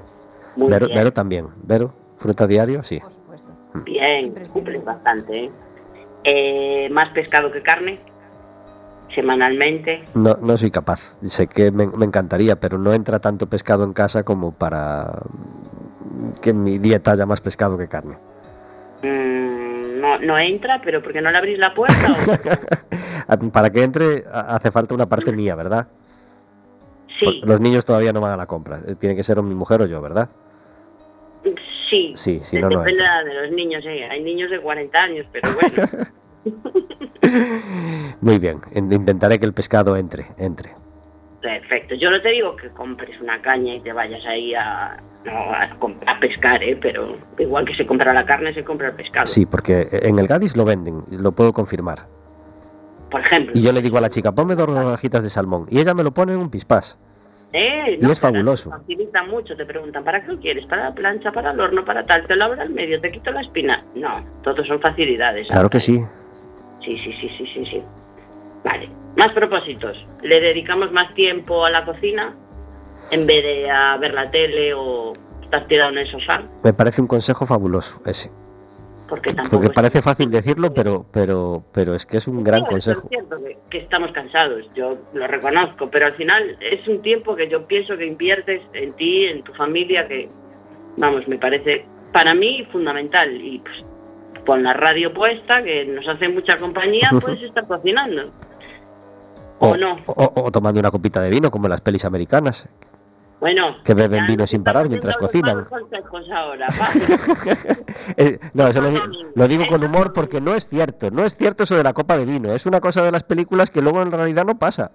Muy Vero, bien. Vero también. Vero, fruta diario, sí. Por supuesto. Bien, cumples bastante. ¿eh? Eh, más pescado que carne, semanalmente. No, no soy capaz. Sé que me, me encantaría, pero no entra tanto pescado en casa como para que mi dieta haya más pescado que carne. Mm, no, no entra, pero porque no le abrís la puerta. o- Para que entre ha- hace falta una parte mía, ¿verdad? Sí, Los niños todavía no van a la compra. Eh, Tiene que ser o mi mujer o yo, ¿verdad? sí. Sí, si no, no Depende de los niños, ¿eh? Hay niños de 40 años, pero bueno. Muy bien. in- Intentaré que el pescado entre, entre. Perfecto. Yo no te digo que compres una caña y te vayas ahí a, no, a, pescar, ¿eh? pero igual que se compra la carne, se compra el pescado. Sí, porque en el Gadis lo venden, lo puedo confirmar. Por ejemplo. Y yo le digo a la chica, ponme dos rodajitas de salmón. Y ella me lo pone en un pispás. Eh, Y es fabuloso. te mucho, te preguntan, ¿para qué lo quieres? ¿Para la plancha, para el horno, para tal? ¿Te lo abro al medio? ¿Te quito la espina? No, todos son facilidades. Claro que sí. Sí, sí, sí, sí, sí, sí. Vale. Más propósitos. ¿Le dedicamos más tiempo a la cocina en vez de a ver la tele o estar tirado en el sofá? Me parece un consejo fabuloso ese. Porque tampoco... Porque es- parece fácil decirlo, pero, pero, pero es que es un gran consejo. Es cierto que, que estamos cansados, yo lo reconozco, pero al final es un tiempo que yo pienso que inviertes en ti, en tu familia, que, vamos, me parece para mí fundamental. Y pues con la radio puesta, que nos hace mucha compañía, puedes estar cocinando. ¿O no? o- o tomando una copita de vino, como en las pelis americanas. Bueno. Que beben vino sin parar mientras cocinan. ahora. Eh, no, eso lo, digo con humor porque no es cierto. No es cierto eso de la copa de vino. Es una cosa de las películas que luego en realidad no pasa.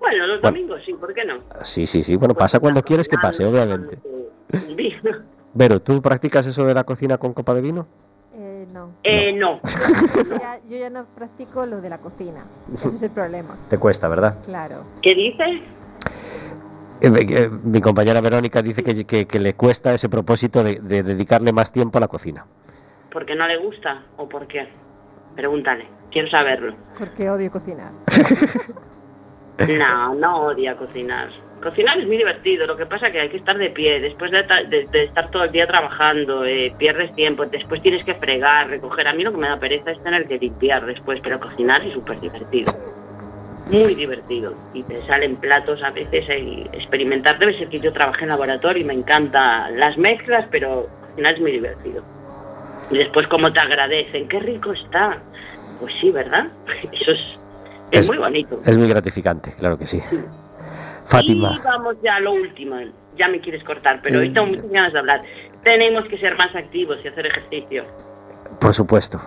Bueno, los Bueno. domingos sí, ¿por qué no? Sí, sí, sí. Bueno, pasa cuando quieres que pase, obviamente. Vero, ¿tú practicas eso de la cocina con copa de vino? Eh, no. Eh, no. Yo ya, yo ya no practico lo de la cocina. Ese es el problema. Te cuesta, ¿verdad? Claro. ¿Qué dices? Eh, mi compañera Verónica dice que, que- que le cuesta ese propósito de, de dedicarle más tiempo a la cocina. ¿Porque no le gusta o por qué? Pregúntale, quiero saberlo. Porque odio cocinar. No, no odia cocinar. Cocinar es muy divertido, lo que pasa es que hay que estar de pie, después de, ta- de- de estar todo el día trabajando, eh, pierdes tiempo, después tienes que fregar, recoger. A mí lo que me da pereza es tener que limpiar después, pero cocinar es súper divertido. Muy divertido. Y te salen platos a veces y experimentar. Debe ser que yo trabajé en laboratorio y me encantan las mezclas, pero cocinar es muy divertido. Y después cómo te agradecen, qué rico está. Pues sí, ¿verdad? Eso es, es Es- muy bonito. Es muy gratificante, claro que sí. Fátima. Y vamos ya a lo último. Ya me quieres cortar, pero hoy Eh. tengo muchas ganas de hablar. Tenemos que ser más activos y hacer ejercicio. Por supuesto.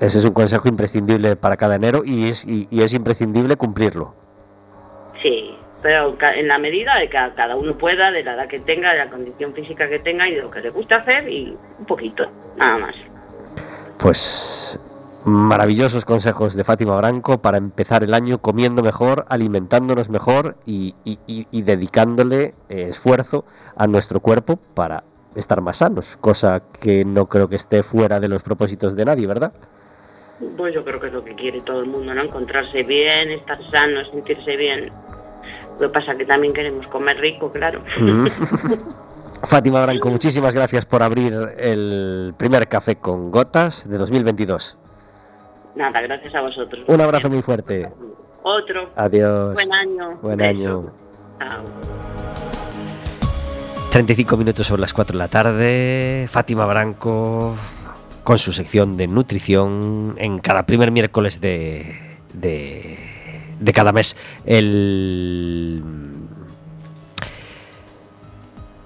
Ese es un consejo imprescindible para cada enero y es, y, y es imprescindible cumplirlo. Sí, pero en la medida de que cada uno pueda, de la edad que tenga, de la condición física que tenga y de lo que le gusta hacer y un poquito, nada más. Pues maravillosos consejos de Fátima Branco para empezar el año comiendo mejor, alimentándonos mejor y, y- y- y dedicándole eh, esfuerzo a nuestro cuerpo para estar más sanos, cosa que no creo que esté fuera de los propósitos de nadie, ¿verdad? Pues yo creo que es lo que quiere todo el mundo, ¿no? Encontrarse bien, estar sano, sentirse bien. Lo que pasa es que también queremos comer rico, claro. Mm. Fátima Branco, muchísimas gracias por abrir el primer café con gotas de 2022. Nada, gracias a vosotros. Un abrazo muy fuerte. Otro. Adiós. Buen año. Buen Beso. año. Chao. 35 minutos sobre las 4 de la tarde. Fátima Branco con su sección de nutrición en cada primer miércoles de, de, de cada mes. El...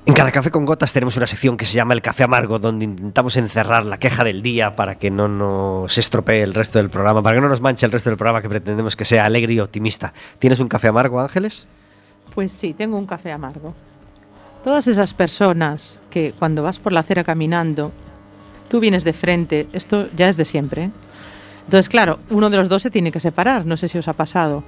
En cada café con gotas tenemos una sección que se llama el café amargo, donde intentamos encerrar la queja del día para que no nos estropee el resto del programa, para que no nos manche el resto del programa que pretendemos que sea alegre y optimista. ¿Tienes un café amargo, Ángeles? Pues sí, tengo un café amargo. Todas esas personas que cuando vas por la acera caminando tú vienes de frente, esto ya es de siempre. ¿eh? Entonces, claro, uno de los dos se tiene que separar, no sé si os ha pasado.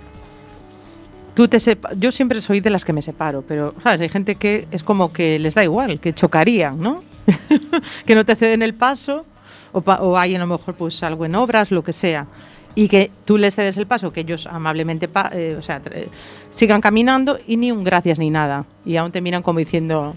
Tú te sepa- yo siempre soy de las que me separo, pero sabes, hay gente que es como que les da igual, que chocarían, ¿no? que no te ceden el paso o, hay a lo mejor pues algo en obras, lo que sea. Y que tú les cedes el paso, que ellos amablemente pa- eh, o sea, tra- sigan caminando y ni un gracias ni nada. Y aún te miran como diciendo,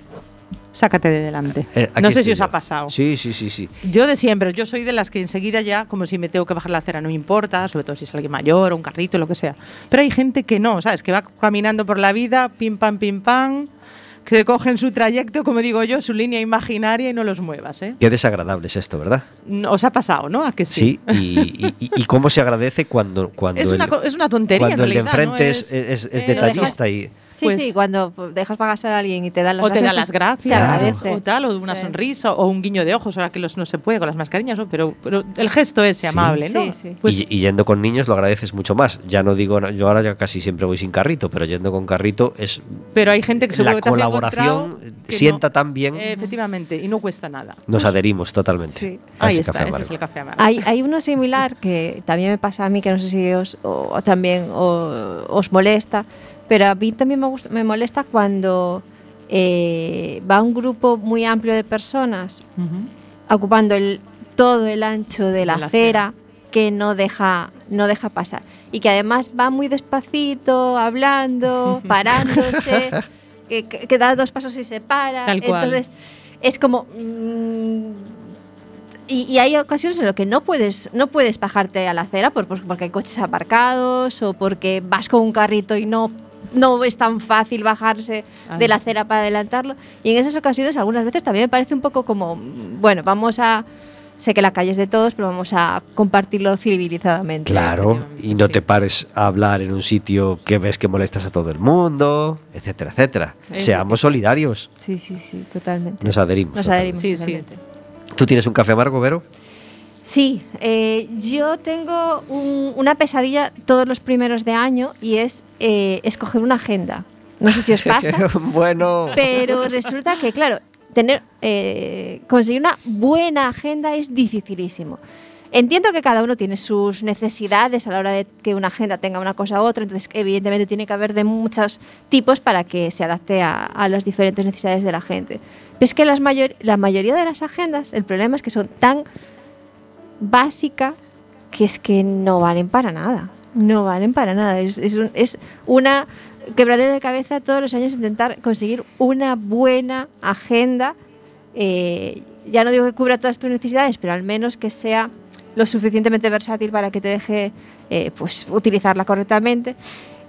sácate de delante. Eh, no sé si os ha pasado. Sí, sí, sí, sí. Yo de siempre, yo soy de las que enseguida ya, como si me tengo que bajar la acera, no me importa, sobre todo si es alguien mayor o un carrito, lo que sea. Pero hay gente que no, ¿sabes? Que va caminando por la vida, pim pam, pim pam, que cogen su trayecto, como digo yo, su línea imaginaria y no los muevas, ¿eh? Qué desagradable es esto, ¿verdad? ¿Os ha pasado, no? ¿A que sí? Sí, y, y- cómo se agradece cuando, cuando, Es una, el, co- es una tontería cuando en el de realidad, enfrente ¿no? es, es- es eh, detallista y... Sí, Pues- sí, cuando dejas pagarse a alguien y te dan las o te gracias, da las pues, gracias, Se agradece. o tal, o una Sí. sonrisa, o un guiño de ojos, ahora que los, no se puede con las mascarillas, ¿no? Pero, pero el gesto ese amable, ¿no? Sí, sí. Pues y, y yendo con niños lo agradeces mucho más. Ya no digo, yo ahora ya casi siempre voy sin carrito, pero yendo con carrito es Pero hay gente que la que te colaboración que sienta no- tan bien, Eh, efectivamente, y no cuesta nada. nos adherimos totalmente. Sí. a Ahí ese está, café ese es el café amargo. Hay, hay uno similar que también me pasa a mí, que no sé si os o, o también o- os molesta, pero a mí también me, gusta- me molesta cuando eh, va un grupo muy amplio de personas ocupando el, todo el ancho de la, De la acera que no deja, no deja pasar. Y que además va muy despacito, hablando, parándose, que, da dos pasos y se para. Tal cual. Entonces, es como... mm, y, y hay ocasiones en las que no puedes, no puedes bajarte a la acera por- por- porque hay coches aparcados o porque vas con un carrito y no, no es tan fácil bajarse Ay. de la acera para adelantarlo. Y en esas ocasiones, algunas veces también me parece un poco como, bueno, vamos a. Sé que la calle es de todos, pero vamos a compartirlo civilizadamente. Claro, y no Sí. te pares a hablar en un sitio que ves que molestas a todo el mundo, etcétera, etcétera. Seamos solidarios, Sí, sí, sí, totalmente. nos adherimos. Nos totalmente. adherimos. Sí, sí. totalmente. ¿Tú tienes un café amargo, Vero? Sí, eh, yo tengo un- una pesadilla todos los primeros de año y es eh, escoger una agenda. No sé si os pasa. bueno, Pero resulta que, claro, tener, eh, conseguir una buena agenda es dificilísimo. Entiendo que cada uno tiene sus necesidades a la hora de que una agenda tenga una cosa u otra, entonces evidentemente tiene que haber de muchos tipos para que se adapte a, a las diferentes necesidades de la gente. Pero es que las mayor- la mayoría de las agendas, el problema es que son tan básicas que es que no valen para nada. No valen para nada. Es, es un- es una quebradera de cabeza todos los años intentar conseguir una buena agenda. eh, ya no digo que cubra todas tus necesidades, pero al menos que sea lo suficientemente versátil para que te deje eh, pues, utilizarla correctamente.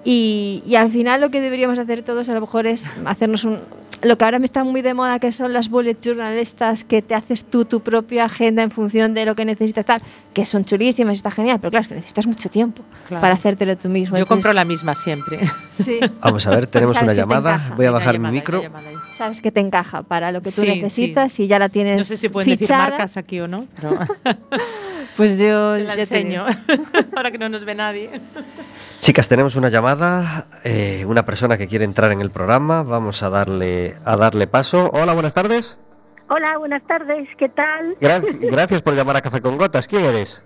Y, y al final lo que deberíamos hacer todos a lo mejor es hacernos un... Lo que ahora me está muy de moda, que son las bullet journal estas, que te haces tú tu propia agenda en función de lo que necesitas, tal, que son chulísimas, está genial, pero claro, es que necesitas mucho tiempo Claro. para hacértelo tú mismo. Yo Entonces, compro la misma siempre. Sí, vamos a ver, tenemos una te llamada. Voy a bajar mi llamada, micro. llamada ahí. sabes que te encaja para lo que tú Sí, necesitas sí. y ya la tienes No sé si pueden decir marcas aquí o no, pero Pues yo te la enseño. Ahora que no nos ve nadie. Chicas, tenemos una llamada, eh, una persona que quiere entrar en el programa. Vamos a darle, a darle paso. Hola, buenas tardes. Hola, buenas tardes, ¿qué tal? Gra- gracias por llamar a Café con Gotas. ¿Quién eres?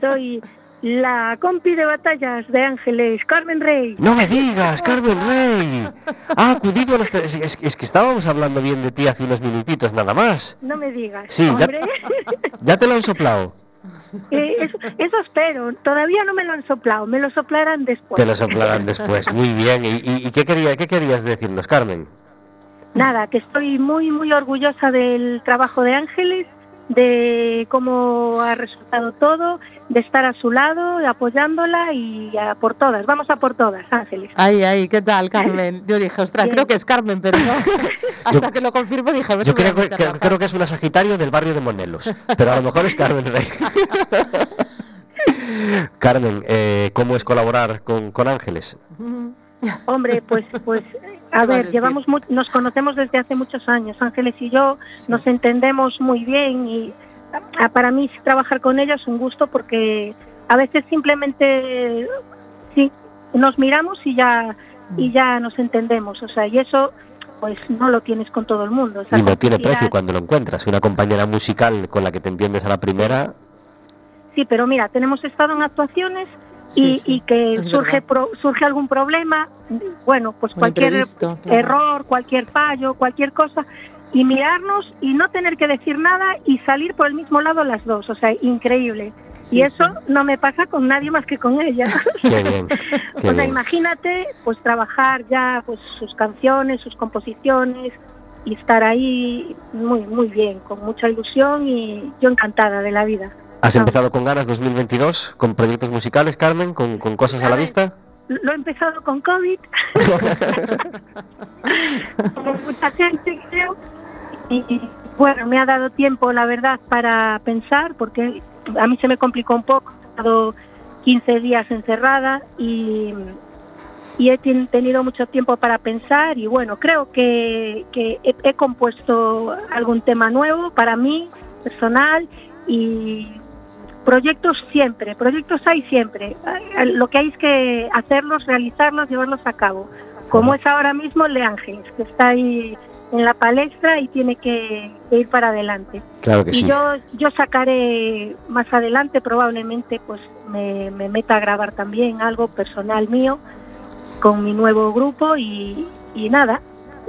Soy la compi de batallas de Ángeles, Carmen Rey. No me digas, Carmen Rey. Ha acudido a los... Es, es- es que estábamos hablando bien de ti hace unos minutitos nada más. No me digas, Sí, ya-. Ya te lo han soplado. Eh, eso, eso espero, todavía no me lo han soplado, me lo soplarán después. Te lo soplarán después. Muy bien. ¿Y, y- y qué, quería, qué querías decirnos, Carmen? Nada, que estoy muy, muy orgullosa del trabajo de Ángeles, de cómo ha resultado todo, de estar a su lado, apoyándola y a por todas. Vamos a por todas, Ángeles. Ay, ay, ¿qué tal, Carmen? Yo dije, ostras, creo que es Carmen, pero no. Hasta que lo confirmo dije, a ver si Yo creo, que- creo, creo que es una Sagitario del barrio de Monelos, pero a lo mejor es Carmen Rey. Carmen, eh, ¿cómo es colaborar con, con Ángeles? Hombre, pues, pues, a ¿Qué va a ver, llevamos mu- nos conocemos desde hace muchos años, Ángeles y yo, nos entendemos muy bien y ah, para mí trabajar con ella es un gusto porque a veces simplemente sí, nos miramos y ya y ya nos entendemos, o sea, y eso pues no lo tienes con todo el mundo. Esa Y no tiene precio cuando lo encuentras. Una compañera musical con la que te entiendes a la primera, Sí, pero mira, tenemos estado en actuaciones Sí, y, sí, y que surge pro- surge algún problema, bueno, pues cualquier claro. error, cualquier fallo, cualquier cosa, y mirarnos y no tener que decir nada y salir por el mismo lado las dos, o sea, increíble. Sí, y eso sí. no me pasa con nadie más que con ella. qué bien. qué o sea, bien. imagínate, pues trabajar ya pues sus canciones, sus composiciones y estar ahí muy muy bien, con mucha ilusión y yo encantada de la vida. ¿Has no. empezado con ganas 2022? ¿Con proyectos musicales, Carmen? ¿Con, con cosas a la vista? Lo he empezado con COVID, como mucha gente creo, y bueno, me ha dado tiempo, la verdad, para pensar, porque a mí se me complicó un poco, he estado 15 días encerrada y, y he ten- tenido mucho tiempo para pensar y bueno, creo que, que he, he compuesto algún tema nuevo para mí, personal, y proyectos siempre, proyectos hay siempre. Lo que hay es que hacerlos, realizarlos, llevarlos a cabo. Como es ahora mismo el de Ángeles, que está ahí en la palestra y tiene que, que ir para adelante. Claro que Y sí. yo, yo sacaré más adelante, probablemente, pues me, me meta a grabar también algo personal mío con mi nuevo grupo y, y nada,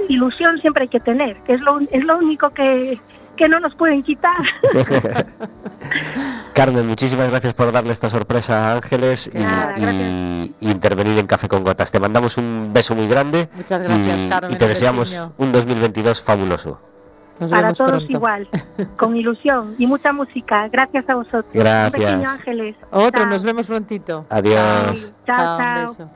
ilusión siempre hay que tener, que es lo, es lo único que, que no nos pueden quitar. Carmen, muchísimas gracias por darle esta sorpresa a Ángeles y, Nada, y- y intervenir en Café con Gotas. Te mandamos un beso muy grande Muchas gracias, y, Carmen, y te un deseamos un 2022 fabuloso. Nos Para todos pronto. igual, con ilusión y mucha música. Gracias a vosotros. Gracias. Un pequeño Ángeles. Otro, Chao. nos vemos prontito. Adiós. Chao, Chao, un beso.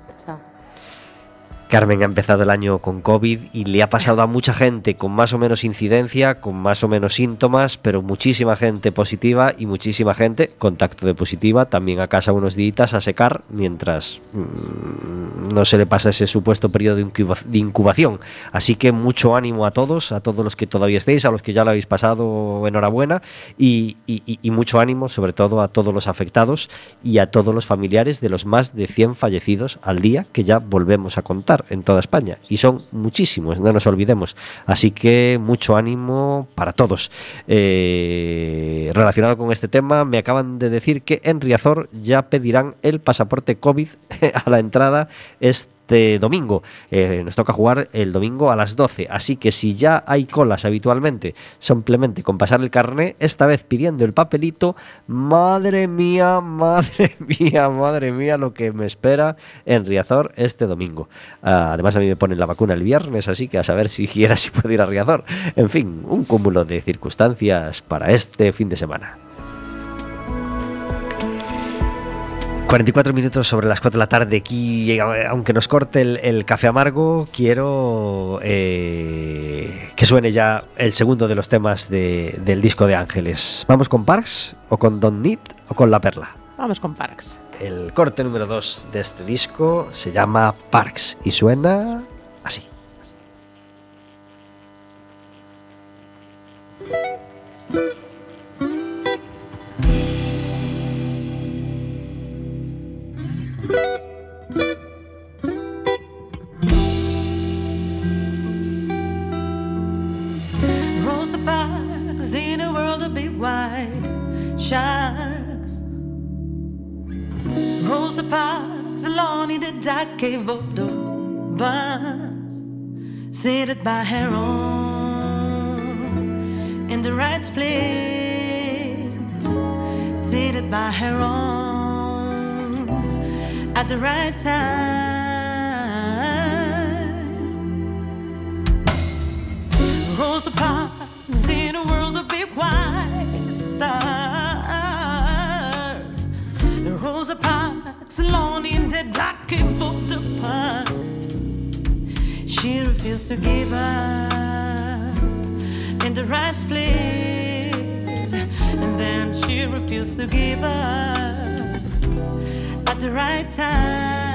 Carmen ha empezado el año con COVID y le ha pasado a mucha gente con más o menos incidencia, con más o menos síntomas, pero muchísima gente positiva y muchísima gente contacto de positiva, también a casa unos días a secar mientras mm, no se le pasa ese supuesto periodo de, incuba- de incubación. Así que mucho ánimo a todos, a todos los que todavía estéis, a los que ya lo habéis pasado, enhorabuena. Y- y mucho ánimo sobre todo a todos los afectados y a todos los familiares de los más de 100 fallecidos al día que ya volvemos a contar en toda España. Y son muchísimos, no nos olvidemos. Así que mucho ánimo para todos. Eh, relacionado con este tema, me acaban de decir que en Riazor ya pedirán el pasaporte COVID a la entrada este domingo. Eh, nos toca jugar el domingo a las 12. Así que si ya hay colas habitualmente, simplemente con pasar el carné, esta vez pidiendo el papelito, madre mía, madre mía, madre mía, lo que me espera en Riazor este domingo. Además, a mí me ponen la vacuna el viernes, así que a saber si quiera si puedo ir a Riazor. En fin, un cúmulo de circunstancias para este fin de semana. 44 minutos sobre las 4 de la tarde aquí, aunque nos corte el, el café amargo, quiero eh, que suene ya el segundo de los temas de- del disco de Ángeles. ¿Vamos con Parks o con Don Need o con La Perla? Vamos con Parks. El corte número 2 de este disco se llama Parks y suena by her own in the right place, seated by her own at the right time. She refused to give up. In the right place, and then she refused to give up. At the right time.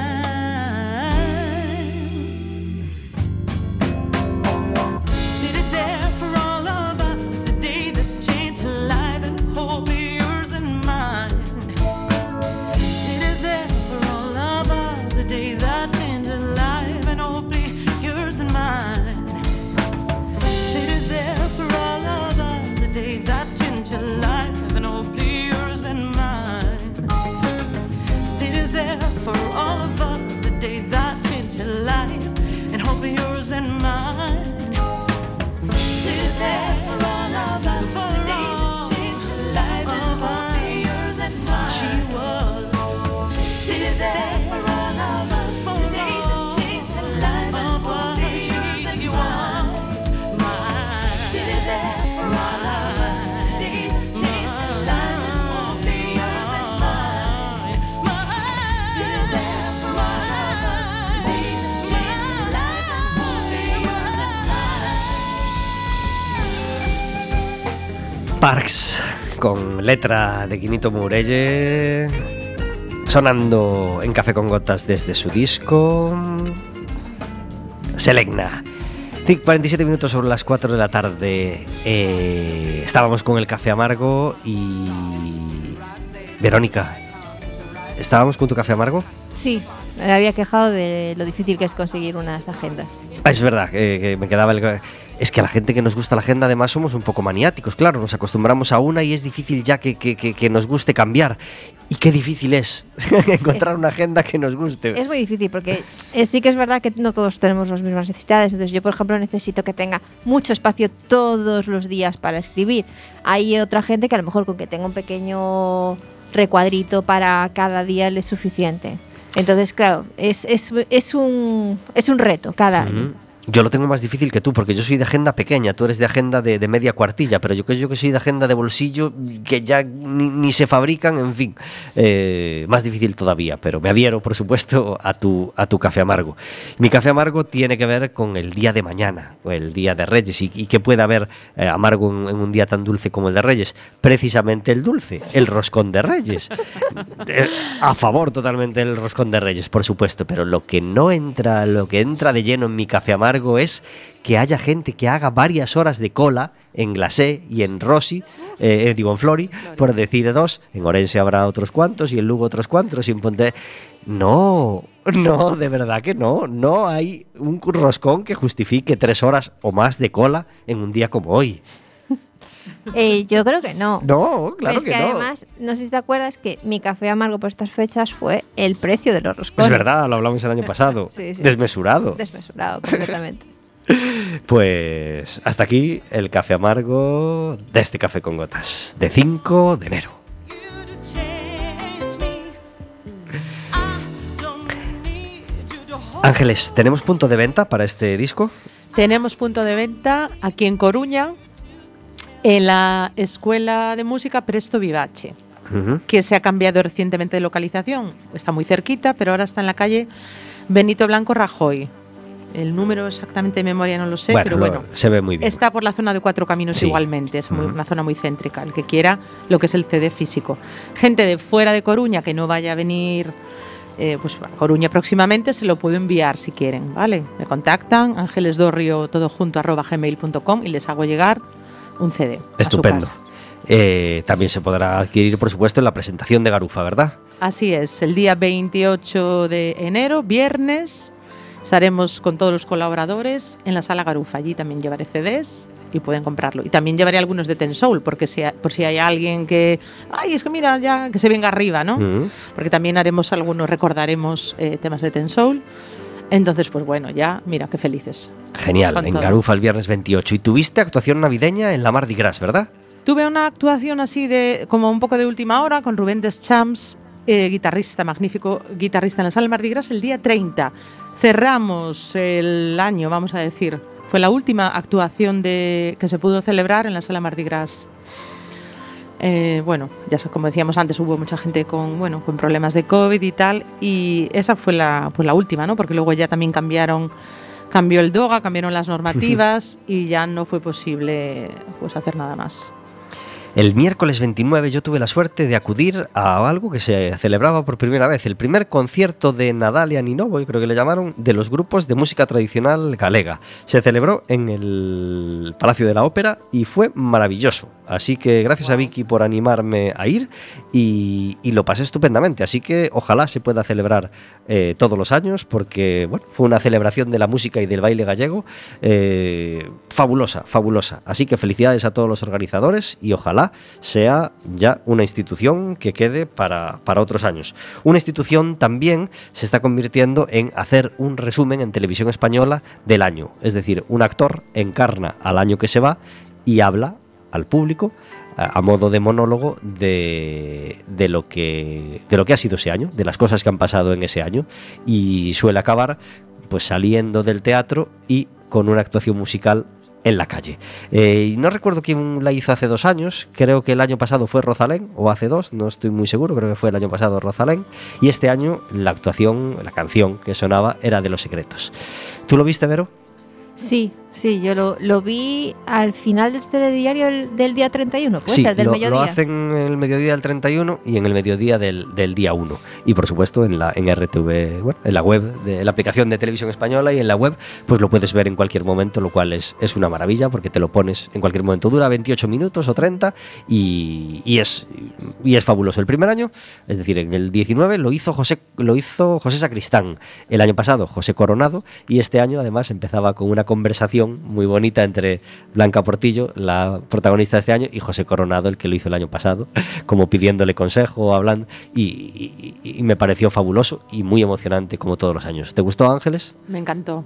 Parks con letra de Quinito Murelle sonando en Café con Gotas desde su disco Selegna. Sí, 47 minutos sobre las 4 de la tarde. Eh, estábamos con el café amargo y. Verónica, ¿estábamos con tu café amargo? Sí, me había quejado de lo difícil que es conseguir unas agendas. Ah, es verdad, que, que me quedaba el... Es que a la gente que nos gusta la agenda además somos un poco maniáticos, claro, nos acostumbramos a una y es difícil ya que, que- que- que nos guste cambiar. Y qué difícil es encontrar Es- una agenda que nos guste. Es muy difícil porque eh, sí que es verdad que no todos tenemos las mismas necesidades. Entonces yo, por ejemplo, necesito que tenga mucho espacio todos los días para escribir. Hay otra gente que a lo mejor con que tenga un pequeño recuadrito para cada día le es suficiente. Entonces, claro, es, es, es, un, es un reto cada año. Yo lo tengo más difícil que tú, porque yo soy de agenda pequeña, tú eres de agenda de, de media cuartilla, pero yo que yo que soy de agenda de bolsillo, que ya ni, ni se fabrican, en fin, eh, más difícil todavía, pero me adhiero, por supuesto, a tu, a tu café amargo. Mi café amargo tiene que ver con el día de mañana, o el día de Reyes, y, y que puede haber eh, amargo en, en un día tan dulce como el de Reyes, precisamente el dulce, el roscón de Reyes. Eh, a favor totalmente del roscón de Reyes, por supuesto, pero lo que no entra, lo que entra de lleno en mi café amargo es que haya gente que haga varias horas de cola en Glacé y en Rossi, eh, eh, digo en Flori, por decir dos, en Orense habrá otros cuantos y en Lugo otros cuantos y en Ponte... No, no, de verdad que no, no hay un roscón que justifique tres horas o más de cola en un día como hoy. Eh, yo creo que no. No, claro es que, que, no. además, no sé si te acuerdas que mi café amargo por estas fechas fue el precio de los roscones. es verdad, lo hablamos el año pasado. Sí, sí. Desmesurado. Desmesurado completamente. Pues hasta aquí el café amargo de este café con gotas, de 5 de enero. Ángeles, ¿tenemos punto de venta para este disco? Tenemos punto de venta aquí en Coruña, en la Escuela de Música Presto Vivace, Ujú. que se ha cambiado recientemente de localización. Está muy cerquita, pero ahora está en la calle Benito Blanco Rajoy. El número exactamente de memoria no lo sé, pero lo- bueno. se ve muy bien. Está por la zona de Cuatro Caminos Sí. igualmente, es muy- una zona muy céntrica, el que quiera lo que es el CD físico. Gente de fuera de Coruña que no vaya a venir eh, pues, a Coruña próximamente, se lo puedo enviar si quieren, ¿vale? Me contactan, ángelesdorrio todo junto arroba gmail.com y les hago llegar un CD. a su Estupendo. casa. Eh, también se podrá adquirir, por supuesto, en la presentación de Garufa, ¿verdad? Así es, el día 28 de enero, viernes, estaremos con todos los colaboradores en la sala Garufa. Allí también llevaré CDs y pueden comprarlo. Y también llevaré algunos de Ten Soul, porque si, por si hay alguien que, ay, es que mira, ya, que se venga arriba, ¿no? Mm. Porque también haremos algunos, recordaremos eh, temas de Ten Soul. Entonces, pues bueno, ya, mira, qué felices. Genial, Con en todo. Garufa el viernes 28. Y tuviste actuación navideña en la Mardi Gras, ¿verdad? Tuve una actuación así de como un poco de última hora con Rubén Deschamps, eh, guitarrista, magnífico guitarrista en la sala Mardi Gras el día 30. Cerramos el año, vamos a decir. Fue la última actuación de, que se pudo celebrar en la sala Mardi Gras. Eh, bueno, ya como decíamos antes, hubo mucha gente con, bueno, con problemas de COVID y tal, y esa fue la, pues la última, ¿no? Porque luego ya también cambiaron, cambió el DOGA, cambiaron las normativas y ya no fue posible pues, hacer nada más. El miércoles 29 yo tuve la suerte de acudir a algo que se celebraba por primera vez, el primer concierto de Nadalia Ninovo, yo creo que le llamaron, de los grupos de música tradicional galega. Se celebró en el Palacio de la Ópera y fue maravilloso. Así que gracias a Vicky por animarme a ir y, y lo pasé estupendamente. Así que ojalá se pueda celebrar eh, todos los años porque bueno, fue una celebración de la música y del baile gallego eh, fabulosa, fabulosa. Así que felicidades a todos los organizadores y ojalá sea ya una institución que quede para, para otros años. Una institución también se está convirtiendo en hacer un resumen en televisión española del año. Es decir, un actor encarna al año que se va y habla al público a, modo de monólogo de, de lo que, de lo que ha sido ese año, de las cosas que han pasado en ese año. Y suele acabar pues saliendo del teatro y con una actuación musical en la calle. Eh, y no recuerdo quién la hizo hace dos años, creo que el año pasado fue Rosalén, o hace dos, no estoy muy seguro, creo que fue el año pasado Rosalén, y este año la actuación, la canción que sonaba era de Los Secretos. ¿Tú lo viste, Vero? Sí, Sí, yo lo, lo vi al final del telediario el- del día 31, pues sí, el del lo, mediodía. lo hacen en el mediodía del 31 y en el mediodía del, del día 1. Y por supuesto en la en RTV, bueno, en la web, de la aplicación de televisión española y en la web, pues lo puedes ver en cualquier momento, lo cual es, es una maravilla porque te lo pones en cualquier momento. Dura 28 minutos o 30 y, y es, y es fabuloso. El primer año, es decir, en el 19 lo hizo José, lo hizo José Sacristán. El año pasado José Coronado y este año además empezaba con una conversación muy bonita entre Blanca Portillo, la protagonista de este año, y José Coronado, el que lo hizo el año pasado, como pidiéndole consejo, hablando, y, y- y me pareció fabuloso y muy emocionante como todos los años. ¿Te gustó Ángeles? Me encantó.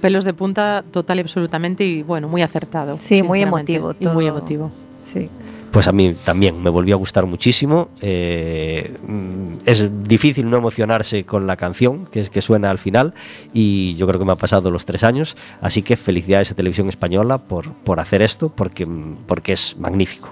Pelos de punta total y absolutamente y bueno, muy acertado. Sí, muy emotivo Y muy emotivo. Sí. Pues a mí también me volvió a gustar muchísimo. Eh, es difícil no emocionarse con la canción que, es- que suena al final y yo creo que me ha pasado los tres años. Así que felicidades a Televisión Española por, por hacer esto porque, porque es magnífico.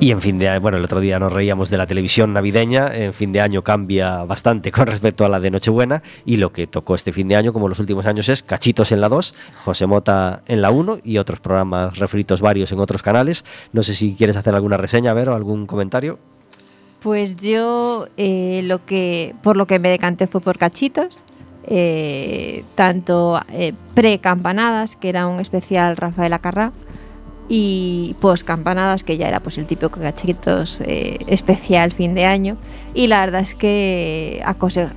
Y en fin de año, bueno, el otro día nos reíamos de la televisión navideña, en fin de año cambia bastante con respecto a la de Nochebuena y lo que tocó este fin de año, como los últimos años, es Cachitos en la 2, José Mota en la 1 y otros programas refritos varios en otros canales. No sé si quieres hacer alguna reseña, ver o algún comentario. Pues yo eh, lo que por lo que me decanté fue por cachitos, eh, tanto eh, pre-campanadas, que era un especial Rafael Acarrá, y post-campanadas, que ya era pues el típico cachitos eh, especial fin de año. Y la verdad es que acose-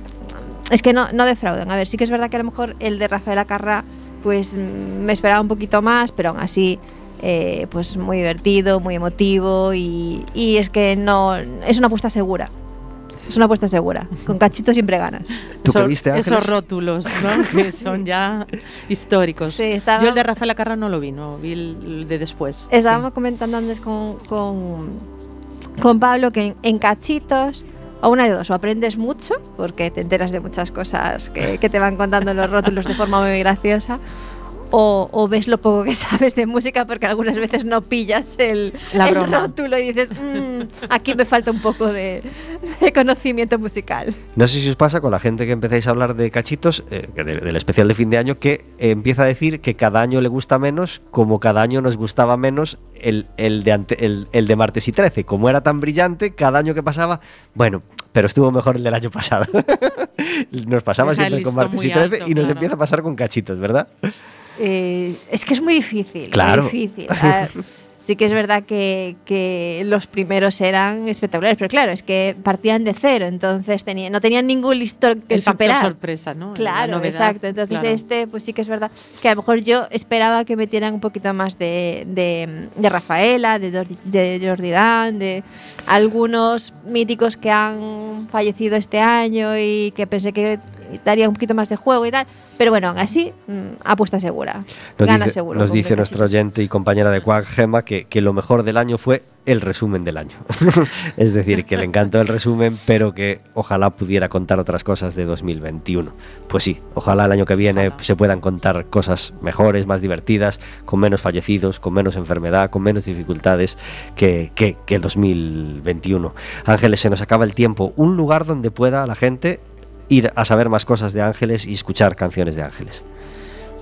es que no, no defraudan. A ver, sí que es verdad que a lo mejor el de Rafael Acarrá pues mm, me esperaba un poquito más, pero aún así eh, pues muy divertido, muy emotivo y, y es que no es una apuesta segura. Es una apuesta segura. Con cachito siempre ganas. ¿Tú qué Esos- viste, Ángeles? Esos rótulos, ¿no? que son ya históricos. Sí, estaba- Yo el de Rafael Acarra no lo vi, no vi el, de después. Estábamos comentando antes con, con, con Pablo que en, en cachitos, o una de dos, o aprendes mucho, porque te enteras de muchas cosas que, que te van contando los rótulos de forma muy graciosa, o, o ves lo poco que sabes de música, porque algunas veces no pillas el, La el rótulo y dices, "Mm, aquí me falta un poco de, de conocimiento musical. No sé si os pasa con la gente que empezáis a hablar de cachitos, eh, del especial de fin de año, que empieza a decir que cada año le gusta menos, como cada año nos gustaba menos el, el de, ante- el, el de martes y 13. Como era tan brillante, cada año que pasaba, bueno, pero estuvo mejor el del año pasado. nos pasaba Deja siempre con martes y muy 13 alto, y nos claro. empieza a pasar con cachitos, ¿verdad? Eh, es que es muy difícil. Claro. Muy difícil. Sí que es verdad que, que los primeros eran espectaculares, pero claro, es que partían de cero, entonces tenía, no tenían ningún listón que el superar. sorpresa, ¿no? La Claro, novedad, exacto. Entonces claro. este, pues sí que es verdad que a lo mejor yo esperaba que metieran un poquito más de, de, de Rafaela, de, Dor- de Jordi Dan, de algunos míticos que han fallecido este año y que pensé que daría un poquito más de juego y tal. Pero bueno, aún así, mm, apuesta segura. Nos Gana dice, seguro. nos dice nuestro oyente y compañera de Quack, Gema, que, que lo mejor del año fue el resumen del año. es decir, que le encantó el resumen, pero que ojalá pudiera contar otras cosas de 2021. Pues sí, ojalá el año que viene Ojalá. se puedan contar cosas mejores, más divertidas, con menos fallecidos, con menos enfermedad, con menos dificultades que, que, que el 2021. Ángeles, se nos acaba el tiempo. Un lugar donde pueda la gente ir a saber más cosas de Ángeles y escuchar canciones de Ángeles.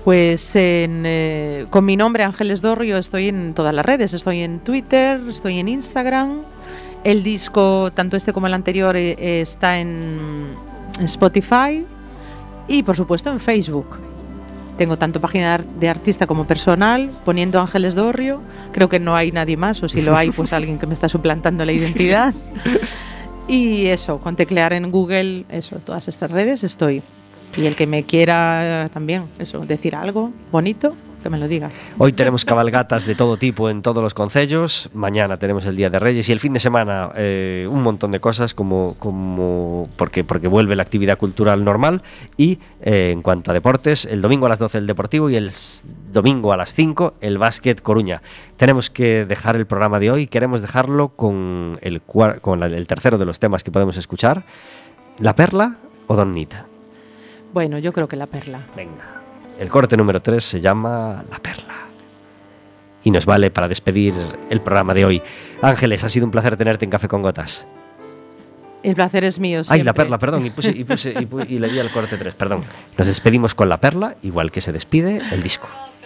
Pues en, eh, con mi nombre Ángeles Dorrio estoy en todas las redes, estoy en Twitter, estoy en Instagram. El disco, tanto este como el anterior, eh, está en, en Spotify y por supuesto en Facebook. Tengo tanto página de artista como personal, poniendo Ángeles Dorrio. Creo que no hay nadie más, o si lo hay, pues alguien que me está suplantando la identidad. Y eso, con teclear en Google, eso, todas estas redes estoy. Y el que me quiera también, eso, decir algo bonito, que me lo diga. Hoy tenemos cabalgatas de todo tipo en todos los concellos. Mañana tenemos el Día de Reyes y el fin de semana eh, un montón de cosas como, como porque, porque vuelve la actividad cultural normal. Y eh, en cuanto a deportes, el domingo a las 12 el Deportivo y el domingo a las 5 el Básquet Coruña. Tenemos que dejar el programa de hoy. Queremos dejarlo con el, con el tercero de los temas que podemos escuchar. ¿La Perla o Don Nita? Bueno, yo creo que la perla. Venga. El corte número 3 se llama La Perla. Y nos vale para despedir el programa de hoy. Ángeles, ha sido un placer tenerte en Café con Gotas. El placer es mío. Ay, siempre. la perla, perdón, y, puse, y, puse- y y le di al corte 3, perdón. Nos despedimos con la perla, igual que se despide el disco.